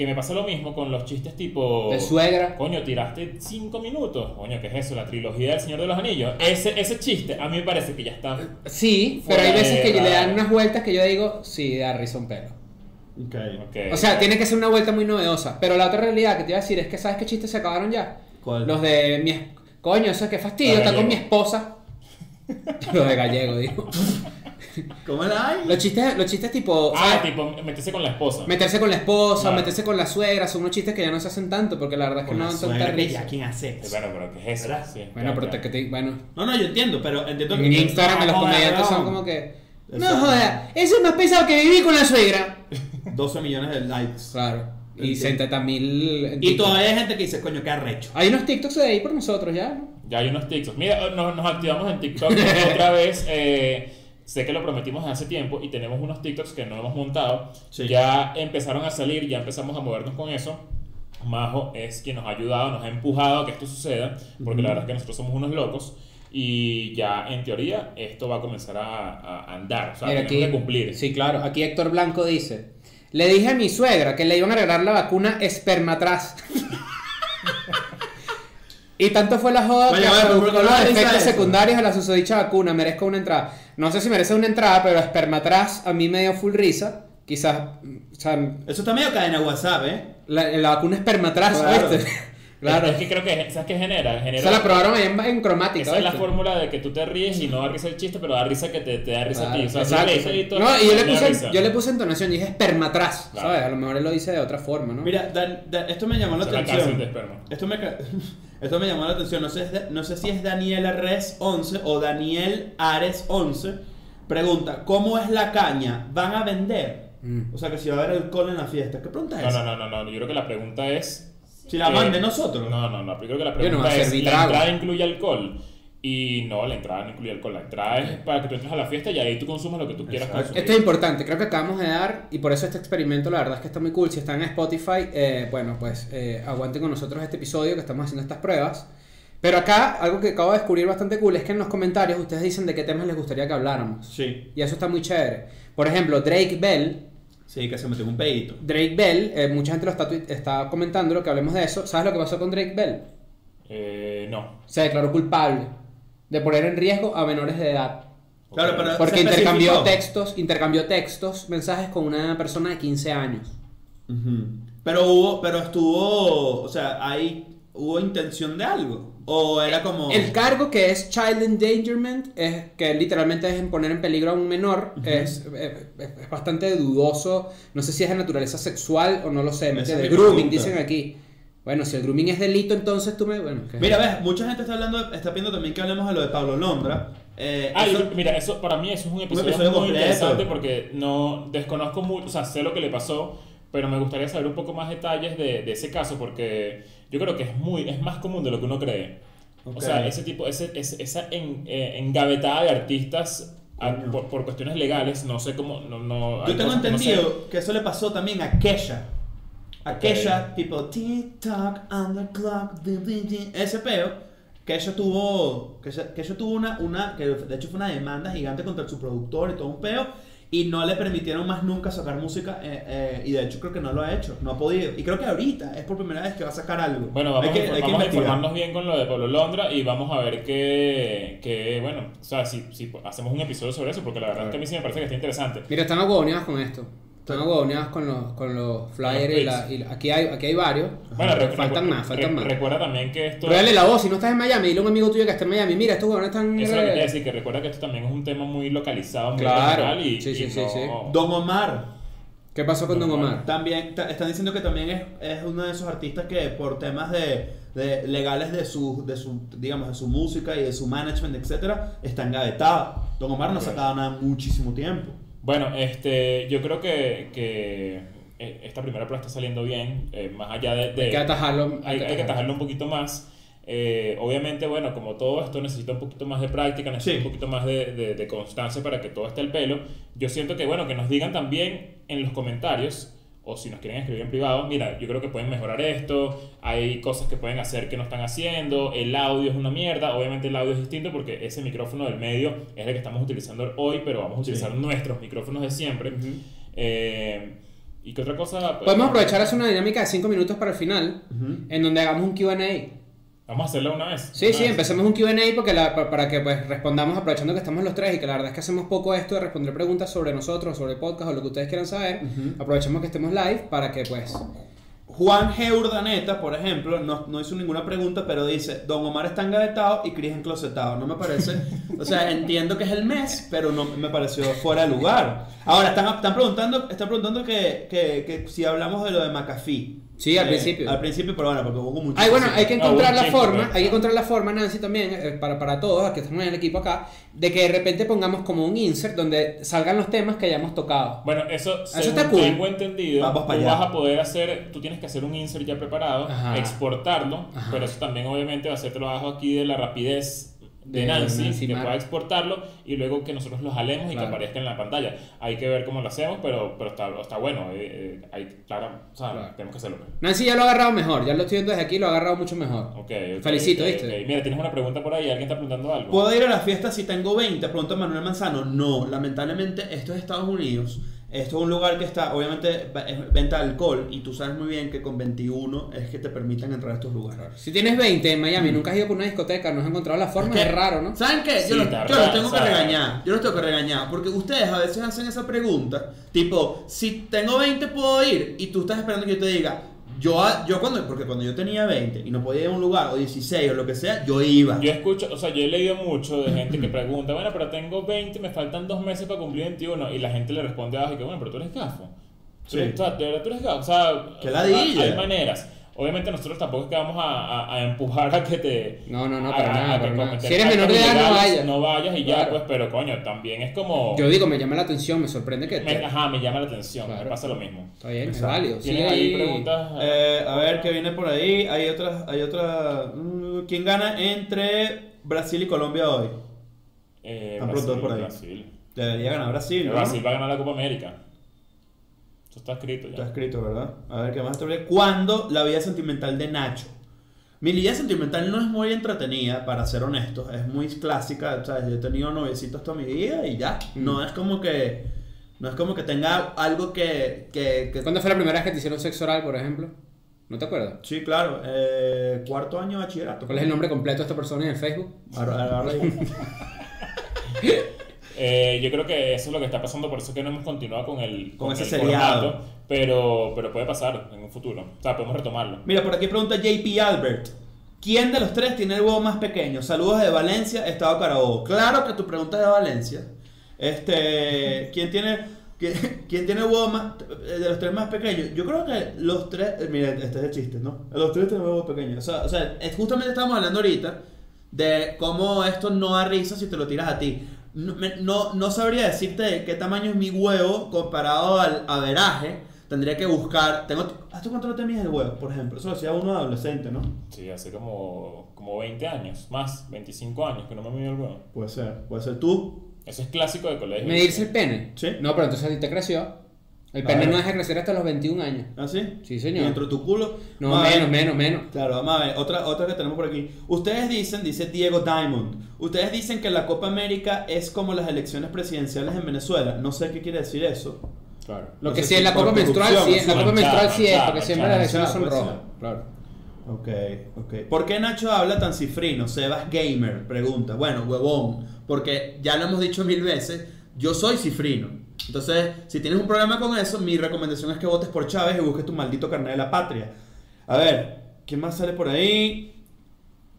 Que me pasa lo mismo con los chistes tipo. De suegra. Coño, tiraste 5 minutos. Coño, ¿qué es eso? La trilogía del Señor de los Anillos. Ese, ese chiste a mí me parece que ya está. Sí, pero hay veces que le dan unas vueltas que yo digo, sí, da risa un pelo. Ok. Ok. O sea, tiene que ser una vuelta muy novedosa. Pero la otra realidad que te iba a decir es que ¿sabes qué chistes se acabaron ya? ¿Cuál? Los de mi... es- Coño, eso es que fastidio, está con mi esposa. Los de gallego, digo. ¿Cómo la hay? Los chistes, los chistes tipo... ah, ¿sabes? tipo, meterse con la esposa. Meterse con la esposa, Claro. meterse con la suegra, son unos chistes que ya no se hacen tanto porque la verdad es que Con no la dan tanta suegra que risa. ya quién hace Eh, eso. Bueno, pero ¿qué es eso? ¿Verdad? Sí, Bueno, ya, pero ya. te, que te- bueno, No, no, yo entiendo, pero entiendo que... en Instagram No, los comediantes son weón. como que... No Exacto. joda, eso es más pesado que vivir con la suegra. 12 millones de likes. Claro. Y Entiendo. 70 mil. Y todavía hay gente que dice, coño, qué arrecho. Hay unos TikToks de ahí por nosotros ya, ¿no? Ya hay unos TikToks. Mira, nos, nos activamos en TikTok otra vez. eh, sé que lo prometimos hace tiempo y tenemos unos TikToks que no hemos montado. Sí. Ya empezaron a salir, ya empezamos a movernos con eso. Majo es quien nos ha ayudado, nos ha empujado a que esto suceda, porque la verdad es que nosotros somos unos locos. Y ya en teoría esto va a comenzar a, a andar. O sea, Mira, tenemos que cumplir. Sí, claro. Aquí Héctor Blanco dice: Le dije a mi suegra que le iban a regalar la vacuna Espermatraz. y tanto fue la joda Vaya, que vaya, hasta ¿por buscó qué no los efectos secundarios de la susodicha vacuna. Merezco una entrada. No sé si merece una entrada, pero Espermatraz a mí me dio full risa. Quizás, o sea, Eso está medio cadena WhatsApp, ¿eh? la, la vacuna Espermatraz, Claro. ¿viste? claro. Es que creo que, ¿sabes qué genera? genera Se la probaron en, en cromática, Esa es la ¿viste? fórmula de que tú te ríes y no da risa el chiste, pero da risa que te, te da risa a ti. O sea, le y todo No, y yo le, puse, yo le puse entonación, dije espermatraz, Claro. ¿sabes? A lo mejor él lo dice de otra forma, ¿no? Mira, Dan- Dan- esto me llamó la la atención. cárcel de esperma. Esto me, esto me llamó la atención. No sé, no sé si es Daniel Res 11 o Daniel Ares 11. Pregunta, ¿cómo es la caña? ¿Van a vender? Mm. O sea, que si va a haber alcohol en la fiesta. ¿Qué pregunta es No, no, no, no, no. Yo creo que la pregunta es. Si la eh, van de nosotros. No, no, no. Yo creo que la no pregunta a es: ¿la entrada incluye alcohol? Y no, la entrada no incluye alcohol. La entrada es para que tú entres a la fiesta y ahí tú consumas lo que tú quieras Exacto. consumir. Esto es importante, creo que acabamos de dar, y por eso este experimento la verdad es que está muy cool. Si están en Spotify, eh, bueno, pues eh, aguanten con nosotros este episodio que estamos haciendo estas pruebas. Pero acá, algo que acabo de descubrir bastante cool es que en los comentarios ustedes dicen de qué temas les gustaría que habláramos. Sí. Y eso está muy chévere. Por ejemplo, Drake Bell, Sí, que se metió un pedito. Drake Bell, eh, mucha gente lo está, está comentando lo que hablemos de eso. ¿Sabes lo que pasó con Drake Bell? Eh, no. Se declaró culpable de poner en riesgo a menores de edad. Claro, pero- Porque ¿Se intercambió textos, intercambió textos, mensajes con una persona de 15 años. Ujú. Pero hubo, pero estuvo, o sea, ahí hubo intención de algo. O era como. El cargo que es Child Endangerment, es, que literalmente es poner en peligro a un menor, es, eh, es- es bastante dudoso. No sé si es de naturaleza sexual o no lo sé. ¿me Esa es mi grooming, pregunta. dicen aquí. Bueno, si el grooming es delito, entonces tú me. Bueno. Mira, ves, mucha gente está hablando, está pidiendo también que hablemos de lo de Pablo Londra. Eh, Ah, eso- mira, eso para mí eso es un episodio, episodio muy completo. interesante porque no desconozco mucho, o sea, sé lo que le pasó, pero me gustaría saber un poco más detalles de, de ese caso porque yo creo que es muy es más común de lo que uno cree. O Ok. sea, ese tipo ese, ese- esa en- eh, engavetada de artistas a- por, por cuestiones legales, no sé cómo no, no Yo tengo cosas que no sé. entendido que eso le pasó también a Kesha. A. Kesha, tipo TikTok, on the clock, di, di, di, ese peo. Kesha tuvo, Kesha, Kesha tuvo una, una, que de hecho fue una demanda gigante contra su productor y todo un peo. Y no le permitieron más nunca sacar música. eh, eh, y de hecho creo que no lo ha hecho, no ha podido. Y creo que ahorita es por primera vez que va a sacar algo. Bueno, vamos, Hay que- a, hay que vamos a investigar. informarnos bien con lo de Pablo Londra y vamos a ver qué, qué bueno, o sea, si, si hacemos un episodio sobre eso, porque la verdad es que a mí sí me parece que está interesante. Mira, están aguaboneados con esto. Están aguaboneados con los, con los flyers y, la, y la- aquí, hay, aquí hay varios. Bueno, Pero recu- faltan recu- más, faltan re- más. Recuerda también que esto. Pruébale la voz, si no estás en Miami, dile a un amigo tuyo que está en Miami. Mira, estos huevones están. Eso es lo que decir, que recuerda que esto también es un tema muy localizado, muy Claro. regional y, Sí, sí, y sí, no- sí. Don Omar. ¿Qué pasó con Don Omar? También ta- están diciendo que también es, es uno de esos artistas que por temas de, de legales de su, de su, digamos, de su música y de su management, etcétera, está engavetado. Don Omar no ha sacado nada en muchísimo tiempo. Bueno, este, yo creo que, que eh, esta primera prueba está saliendo bien, eh, más allá de... de- Hay que atajarlo. hay, hay que atajarlo un poquito más. Eh, obviamente, bueno, como todo esto necesita un poquito más de práctica, necesita Sí. un poquito más de, de- de constancia para que todo esté al pelo. Yo siento que, bueno, que nos digan también en los comentarios, o si nos quieren escribir en privado, mira, yo creo que pueden mejorar esto, hay cosas que pueden hacer que no están haciendo, el audio es una mierda, obviamente el audio es distinto porque ese micrófono del medio es el que estamos utilizando hoy, pero vamos a utilizar nuestros micrófonos de siempre. Eh, ¿Y qué otra cosa? Podemos aprovechar hacer una dinámica de 5 minutos para el final, en donde hagamos un QA. Vamos a hacerlo una vez. Sí, una sí, vez. empecemos un QA porque la- para que pues respondamos aprovechando que estamos los tres y que la verdad es que hacemos poco esto de responder preguntas sobre nosotros, sobre el podcast o lo que ustedes quieran saber. Aprovechemos que estemos live para que pues... Juan G. Urdaneta, por ejemplo, no, no hizo ninguna pregunta, pero dice, Don Omar está engavetado y Chris enclosetado. No me parece, o sea, entiendo que es el mes, pero no me pareció fuera de lugar. Ahora, están, están preguntando, están preguntando que, que, que si hablamos de lo de McAfee. Sí, al Eh, principio. Al principio, pero bueno, porque hubo mucho. Ay, bueno, hay que No, encontrar un la forma, hay que encontrar la forma, Nancy, también, eh, para, para todos, que estamos en el equipo acá, de que de repente pongamos como un insert donde salgan los temas que hayamos tocado. Bueno, eso, Eso según está cool. tengo entendido, Vamos para tú allá. vas a poder hacer, tú tienes que hacer un insert ya preparado, Ajá. exportarlo, Ajá. pero eso también obviamente va a ser trabajo aquí de la rapidez de, De Nancy, Nancy que Mar. pueda exportarlo y luego que nosotros lo jalemos y Claro. que aparezca en la pantalla. Hay que ver cómo lo hacemos, pero, pero está, está bueno. eh, eh, hay, claro, o sea, Claro. tenemos que hacerlo. pues. Nancy ya lo ha agarrado mejor, ya lo estoy viendo desde aquí, lo ha agarrado mucho mejor. Ok, ok, Felicito, ok, ¿viste? Mira, tienes una pregunta por ahí, alguien está preguntando algo. ¿Puedo ir a la fiesta si tengo 20? Pregunta Manuel Manzano. No, lamentablemente esto es Estados Unidos. Esto es un lugar que está, obviamente, es venta de alcohol y tú sabes muy bien que con 21 es que te permiten entrar a estos lugares. Si tienes 20 en Miami, nunca has ido por una discoteca, no has encontrado la forma, Es es, que- raro, ¿no? ¿Saben qué? Sí, Yo, los, tengo que regañar. Yo los tengo que regañar. Porque ustedes a veces hacen esa pregunta. Tipo, si tengo 20 puedo ir. Y tú estás esperando que yo te diga. Yo, a- yo cuando, porque cuando yo tenía 20 y no podía ir a un lugar, o 16 o lo que sea, yo iba. Yo escucho, o sea, yo he leído mucho de gente que pregunta, bueno, pero tengo 20, me faltan dos meses para cumplir 21, y la gente le responde abajo y que, bueno, pero tú eres gafo. Sí. De verdad tú eres gafo. O sea, ¡Qué ladilla! hay maneras. Obviamente nosotros tampoco es que vamos a, a- a empujar a que te... No, no, no, para a nada, para Si eres menor de edad, no vayas. No vayas y ya, pues, pero coño, también es como... Yo digo, me llama la atención, me sorprende que... me- te- ajá, me llama la atención, Claro. me pasa lo mismo. Está bien, es válido. ¿Tienes ahí preguntas? Eh, a ver qué viene por ahí. Hay otra. Hay otra mm, ¿Quién gana entre Brasil y Colombia hoy? Eh, Tan pronto Brasil, por ahí. Brasil. Debería ganar Brasil. ¿no? Brasil va a ganar la Copa América. Eso está escrito ya. Está escrito, ¿verdad? A ver qué más te. ¿Cuándo la vida sentimental de Nacho? Mi vida sentimental no es muy entretenida, para ser honesto. Es muy clásica. O sea, yo he tenido noviecitos toda mi vida y ya. Mm. No es como que. No es como que tenga algo que. que, que- ¿Cuándo fue la primera vez que te hicieron sexo oral, por ejemplo? ¿No te acuerdas? Sí, claro. eh, cuarto año de bachillerato. ¿Cuál es el nombre completo de esta persona en el Facebook? Ahora- ahora. Eh, yo creo que eso es lo que está pasando, por eso es que no hemos continuado con el, Con ese el seriado. formato, pero, pero puede pasar en un futuro. O sea, podemos retomarlo. Mira, por aquí pregunta JP Albert. ¿Quién de los tres tiene el huevo más pequeño? Saludos de Valencia, Estado Carabobo. Claro que tu pregunta es de Valencia. Este, ¿quién tiene, quién, tiene el huevo más de los tres más pequeños? Yo creo que los tres, eh, mira, este es de chiste, ¿no? Los tres tienen huevos pequeños. O sea, o sea, justamente estamos hablando ahorita de cómo esto no da risa si te lo tiras a ti. No, me- no, no sabría decirte de qué tamaño es mi huevo comparado al averaje. Tendría que buscar. Tengo, ¿Hasta cuánto no te mides el huevo, por ejemplo? Eso lo hacía uno adolescente, ¿no? Sí, hace como, como 20 años, más, 25 años que no me mido el huevo. Puede ser. Puede ser tú. Eso es clásico de colegio. ¿Medirse el pene? Sí. No, pero entonces a ti te creció. El pene no deja de crecer hasta los 21 años. ¿Ah, sí? Sí, señor. ¿Y dentro de tu culo? No, Vamos menos, menos, menos. Claro, vamos a ver. Otra, otra que tenemos por aquí. Ustedes dicen, dice Diego Diamond. Ustedes dicen que la Copa América es como las elecciones presidenciales en Venezuela. No sé qué quiere decir eso. Claro. Lo No que sí si es la copa menstrual, sí es. La copa menstrual sí es, porque siempre las elecciones son rojas. Claro. Ok, ok. ¿Por qué Nacho habla tan cifrino? Sebas Gamer pregunta. Bueno, huevón. Porque ya lo hemos dicho mil veces. Yo soy cifrino. Entonces, si tienes un problema con eso, mi recomendación es que votes por Chávez y busques tu maldito carnet de la patria. A ver, ¿quién más sale por ahí?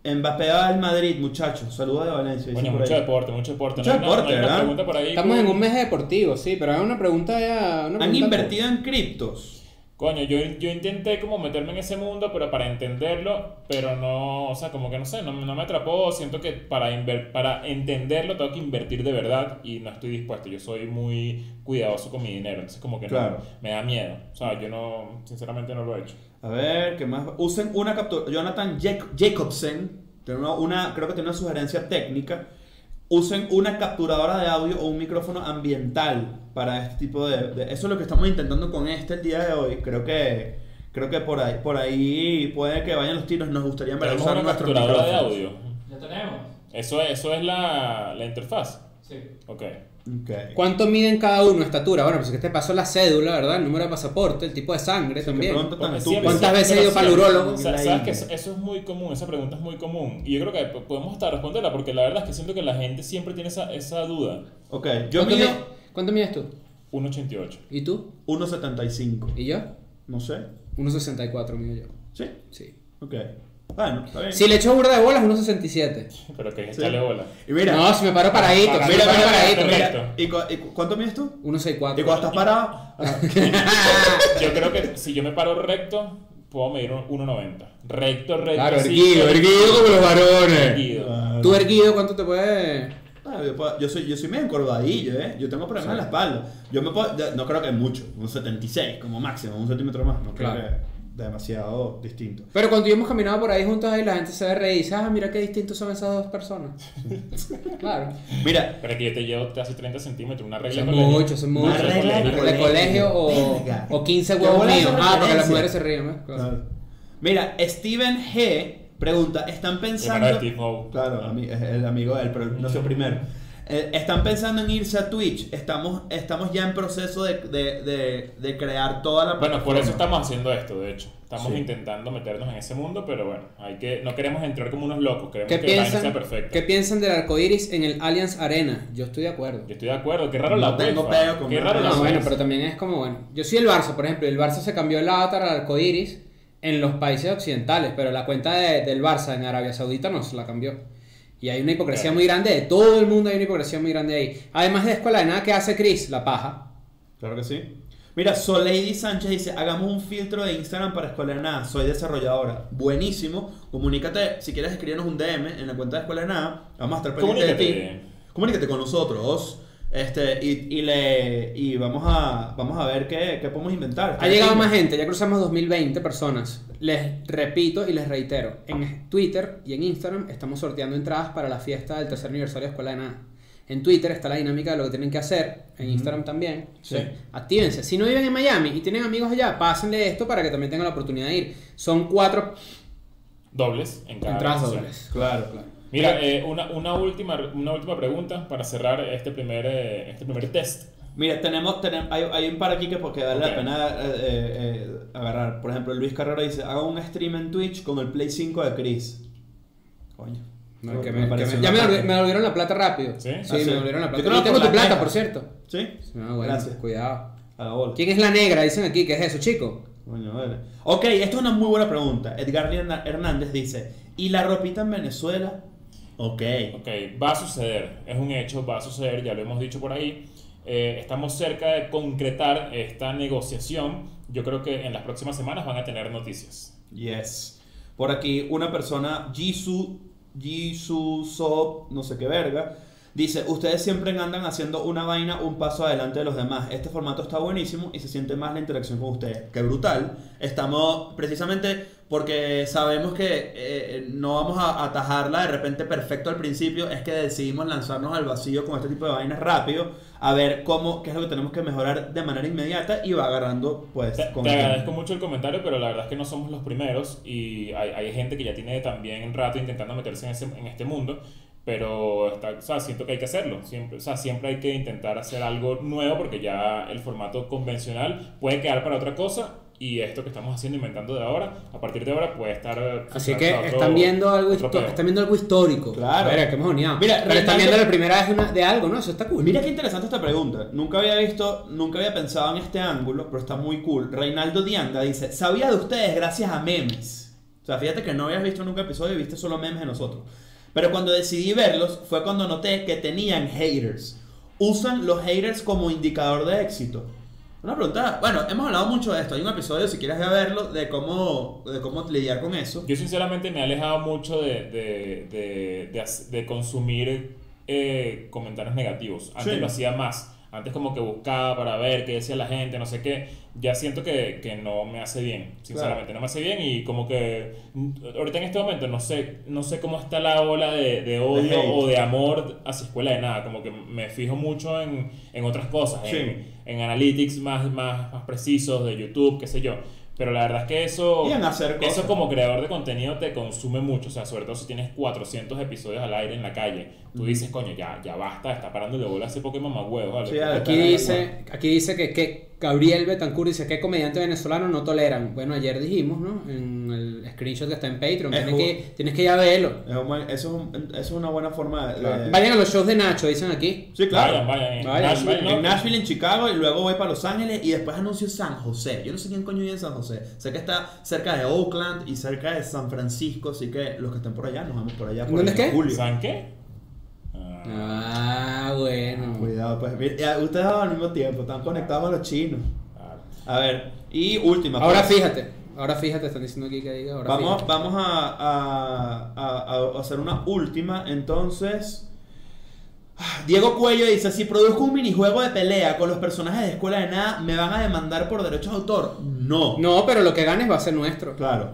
Mbappé va al Madrid, muchachos. Saludos de Valencia. por mucho ahí. deporte, mucho deporte. Mucho No hay una- deporte, no ¿verdad? pregunta por ahí Estamos en un mes deportivo, sí, pero hay una pregunta ya. Una ¿Han pregunta- invertido en criptos? Coño, yo, yo intenté como meterme en ese mundo, pero para entenderlo, pero no, o sea, como que no sé, no, no me atrapó. Siento que para, inver- para entenderlo tengo que invertir de verdad y no estoy dispuesto. Yo soy muy cuidadoso con mi dinero, entonces como que no- me da miedo. O sea, yo no, sinceramente no lo he hecho. A ver, ¿qué más? Usen una captura. Jonathan Jac- Jacobsen, tiene una, una- creo que tiene una sugerencia técnica. Usen una capturadora de audio o un micrófono ambiental para este tipo de, de- Eso es lo que estamos intentando con este el día de hoy. Creo que creo que por ahí por ahí puede que vayan los tiros. Nos gustaría Tenemos usar una nuestros capturadora de audio. Ya tenemos. Eso, es- eso es la, la interfaz. Sí. Ok. Ok. ¿Cuánto miden cada uno estatura? Bueno, pues es que te pasó la cédula, ¿verdad? El número de pasaporte, el tipo de sangre también. ¿Cuántas veces he ido para el urólogo? Sa- La Sabes que eso, eso es muy común, esa pregunta es muy común. Y yo creo que po- podemos hasta responderla porque la verdad es que siento que la gente siempre tiene esa, esa duda. Ok, yo ¿Cuánto, mido mi- ¿Cuánto mides tú? 1.88. ¿Y tú? 1.75. ¿Y yo? No sé. 1.64 mido yo. ¿Sí? Sí. Ok. Bueno, está bien. Si le echo burda de bolas, 1.67. Pero que echarle bola. Y mira, No, si me paro paradito, mira, paro mira, paradito. mira. ¿Y, cu- y cu- cuánto mides tú? 1.64. ¿Y cuando estás parado? Yo creo que si yo me paro recto, puedo medir un- 1.90. Recto, recto. Claro, así, erguido, erguido como los varones. Erguido. Ah, ¿Tú erguido cuánto te puede...? ah, yo, puedo- yo soy, yo soy medio encorvadillo, ¿eh? Yo tengo problemas en la espalda. Yo me puedo, ya- no creo que mucho, un 76 como máximo, un centímetro más. No creo Claro. que demasiado distinto. Pero cuando yo hemos caminado por ahí juntos ahí la gente se ve reír y dice, ah, mira qué distintos son esas dos personas. claro. Mira, Pero que yo te llevo casi 30 centímetros, una regla Son muchos, son Una muchos. regla de Una regla de colegio. colegio o, o 15 ¿Qué huevos míos. Ah, porque las mujeres se ríen, ¿ves? Claro. Claro. Mira, Steven G pregunta, ¿están pensando... Claro, el amigo de él, pero no soy primero. Eh, ¿Están pensando en irse a Twitch? Estamos, estamos ya en proceso de, de, de, de crear toda la Bueno, por eso estamos haciendo esto, de hecho. Estamos Sí. intentando meternos en ese mundo, pero bueno, hay que, no queremos entrar como unos locos, queremos ¿Qué que la vaina sea piensan, perfecta. ¿Qué piensan del arco iris en el Allianz Arena? Yo estoy de acuerdo. Yo estoy de acuerdo, qué raro No la tengo con Qué raro la eso. bueno, pero también es como, bueno, yo soy el Barça, por ejemplo, el Barça se cambió el avatar al arco iris en los países occidentales, pero la cuenta de- del Barça en Arabia Saudita no se la cambió. Y hay una hipocresía Claro. muy grande de todo el mundo, hay una hipocresía muy grande ahí. Además de escuela de nada que hace Chris, la paja. Claro que sí. Mira, Soleidi Sánchez dice, hagamos un filtro de Instagram para Escuela de Nada. Soy desarrolladora. Buenísimo. Comunícate, si quieres escribirnos un DM en la cuenta de Escuela de Nada. Vamos a estar pendientes de ti. Comunícate con nosotros. Este, y, y le, y vamos a, vamos a ver qué, qué podemos inventar. Ha llegado más gente, ya cruzamos 2020 personas. Les repito y les reitero, en Twitter y en Instagram estamos sorteando entradas para la fiesta del tercer aniversario de Escuela de Nada. En Twitter está la dinámica de lo que tienen que hacer, en Instagram también. Sí. Actívense. Si no viven en Miami y tienen amigos allá, pásenle esto para que también tengan la oportunidad de ir. Son cuatro Dobles en cada entradas dobles. Claro, claro. Mira, eh, una, una, última, una última pregunta para cerrar este primer, eh, este primer test. Mira, tenemos, tenemos hay, hay un par aquí que porque vale Ok. la pena eh, eh, agarrar. Por ejemplo, Luis Carrera dice, haga un stream en Twitch con el Play 5 de Chris. Coño. No, Me que me- que pareció me- una ya me, devolvieron la plata rápido. ¿Sí? Ah, me sí. devolvieron la Yo plata. Yo que tengo tu la plata, negra. por cierto. ¿Sí? No, bueno, Gracias. cuidado. A la bola. ¿Quién es la negra? Dicen aquí, ¿qué es eso, chico? Coño, vale. Ok, esto es una muy buena pregunta. Edgar Hernández dice, ¿y la ropita en Venezuela? Ok. Ok, va a suceder, es un hecho, va a suceder, ya lo hemos dicho por ahí. Eh, estamos cerca de concretar esta negociación. Yo creo que en las próximas semanas van a tener noticias. Yes. Por aquí una persona, Jisoo, Jisoo Sop, no sé qué verga, dice, ustedes siempre andan haciendo una vaina un paso adelante de los demás. Este formato está buenísimo y se siente más la interacción con ustedes. Qué brutal. Estamos precisamente porque sabemos que eh, no vamos a atajarla de repente perfecto al principio, es que decidimos lanzarnos al vacío con este tipo de vainas rápido, a ver cómo, qué es lo que tenemos que mejorar de manera inmediata y va agarrando pues Te, con te agradezco mucho el comentario, pero la verdad es que no somos los primeros y hay, hay gente que ya tiene también un rato intentando meterse en, ese- en este mundo, pero está, o sea, siento que hay que hacerlo. Siempre, o sea, siempre hay que intentar hacer algo nuevo porque ya el formato convencional puede quedar para otra cosa y esto que estamos haciendo, inventando de ahora, a partir de ahora puede estar... eh, Así que otro- están viendo algo están viendo algo histórico. Claro. Mira, que hemos unido. Mira, Pero están viendo la primera vez una- de algo, ¿no? Eso está cool. Mira qué interesante esta pregunta. Nunca había visto, nunca había pensado en este ángulo, pero está muy cool. Reinaldo Dianda dice, sabía de ustedes gracias a memes. O sea, fíjate que no habías visto nunca episodio y viste solo memes de nosotros. Pero cuando decidí verlos fue cuando noté que tenían haters. Usan los haters como indicador de éxito. Una pregunta, bueno, hemos hablado mucho de esto. Hay un episodio, si quieres verlo, de cómo, de cómo lidiar con eso. Yo sinceramente me he alejado mucho de, de, de, de consumir eh, comentarios negativos. Antes Sí. lo hacía más. Antes como que buscaba para ver qué decía la gente, no sé qué. Ya siento que, que no me hace bien, sinceramente. No me hace bien y como que mm, ahorita en este momento no sé, no sé cómo está la ola de, de odio hate. o de amor hacia escuela de nada. Como que me fijo mucho en, en otras cosas, Sí. en, en analytics más, más, más precisos de YouTube, qué sé yo. Pero la verdad es que eso... Y en hacer cosas. Eso como creador de contenido te consume mucho, o sea, sobre todo si tienes 400 episodios al aire en la calle, tú dices, coño, ya, ya basta, está parando de bola ese Pokémon más huevo, ¿vale? Sí, ya, Aquí dice, aquí dice que, que Gabriel Betancourt dice que comediante venezolano no toleran. Bueno, ayer dijimos, ¿no? En el screenshot que está en Patreon. Es Tienes que, tienes que ir a verlo. Es un buen- Eso, es un- eso es una buena forma de... Vayan a los shows de Nacho, dicen aquí. Sí, claro. Vayan, vayan, Nashville, vayan. ¿no? En Nashville, en Chicago, y luego voy para Los Ángeles y después anuncio San José. Yo no sé quién coño vive en San José. Sé que está cerca de Oakland y cerca de San Francisco, así que los que estén por allá, nos vamos por allá. Por ¿Dónde es? Julio. ¿Saben qué? Ah, Ah, bueno. Cuidado, pues. Mira, ya, ustedes al mismo tiempo, están conectados a los chinos. claro. A ver, y última. Ahora pues. fíjate, Ahora fíjate, están diciendo aquí que diga ahora Vamos, fíjate. vamos a, a- a- a hacer una última, entonces. Diego Cuello dice, si produzco un minijuego de pelea con los personajes de Escuela de Nada, ¿me van a demandar por derechos de autor? No. No, pero lo que ganes va a ser nuestro. Claro.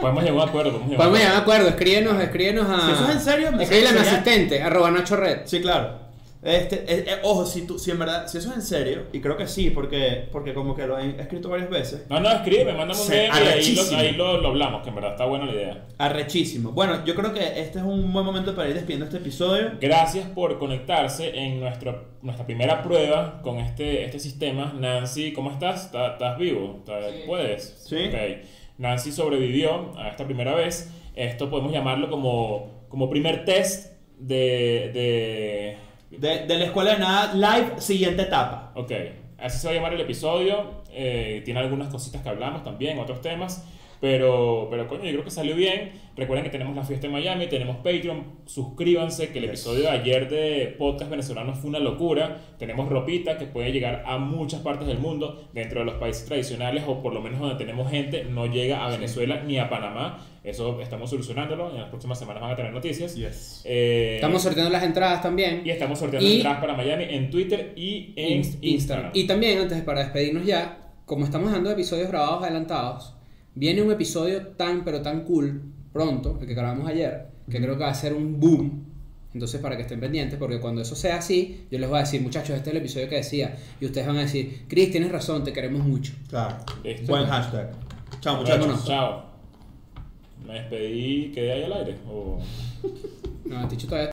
Podemos llegar a un acuerdo. Podemos llegar a un acuerdo. escríbenos, escríbenos a. Si eso es en serio, me escríbele a mi asistente, arroba Nacho Red. Sí, claro. Este, eh, eh, ojo, si, tú, si en verdad, si eso es en serio, y creo que sí, porque, porque como que lo he escrito varias veces, No, no, escribe, mándame un DM y ahí, lo, ahí lo, lo hablamos, que en verdad está buena la idea. arrechísimo. Bueno, yo creo que este es un buen momento para ir despidiendo este episodio. Gracias por conectarse en nuestro, nuestra primera prueba con este, este sistema. Nancy, ¿cómo estás? ¿Estás, vivo? ¿Estás- Sí. ¿Puedes? Sí. Ok. Nancy sobrevivió a esta primera vez. Esto podemos llamarlo como, como primer test de, de... De, la Escuela de Nada Live, siguiente etapa. Ok, así se va a llamar el episodio. eh, tiene algunas cositas que hablamos también, otros temas. Pero, pero coño, yo creo que salió bien. Recuerden que tenemos la fiesta en Miami, tenemos Patreon. Suscríbanse, que el episodio de ayer de Podcast Venezolano fue una locura. Tenemos ropita que puede llegar a muchas partes del mundo. Dentro de los países tradicionales, o por lo menos donde tenemos gente, no llega a Venezuela ni a Panamá. Eso estamos solucionándolo. En las próximas semanas van a tener noticias. Yes. Eh, Estamos sorteando las entradas también. y estamos sorteando Y- entradas para Miami en Twitter y en Inst- Instagram. Y también, antes para despedirnos ya, como estamos dando episodios grabados adelantados, viene un episodio tan pero tan cool pronto, el que grabamos ayer, que creo que va a ser un boom. Entonces, para que estén pendientes, porque cuando eso sea así, yo les voy a decir, muchachos, este es el episodio que decía. Y ustedes van a decir, Chris, tienes razón, te queremos mucho. Claro. Listo. Buen hashtag. Chao, muchachos. Vámonos. Chao. Me despedí, quedé ahí al aire. O... No, te he dicho todavía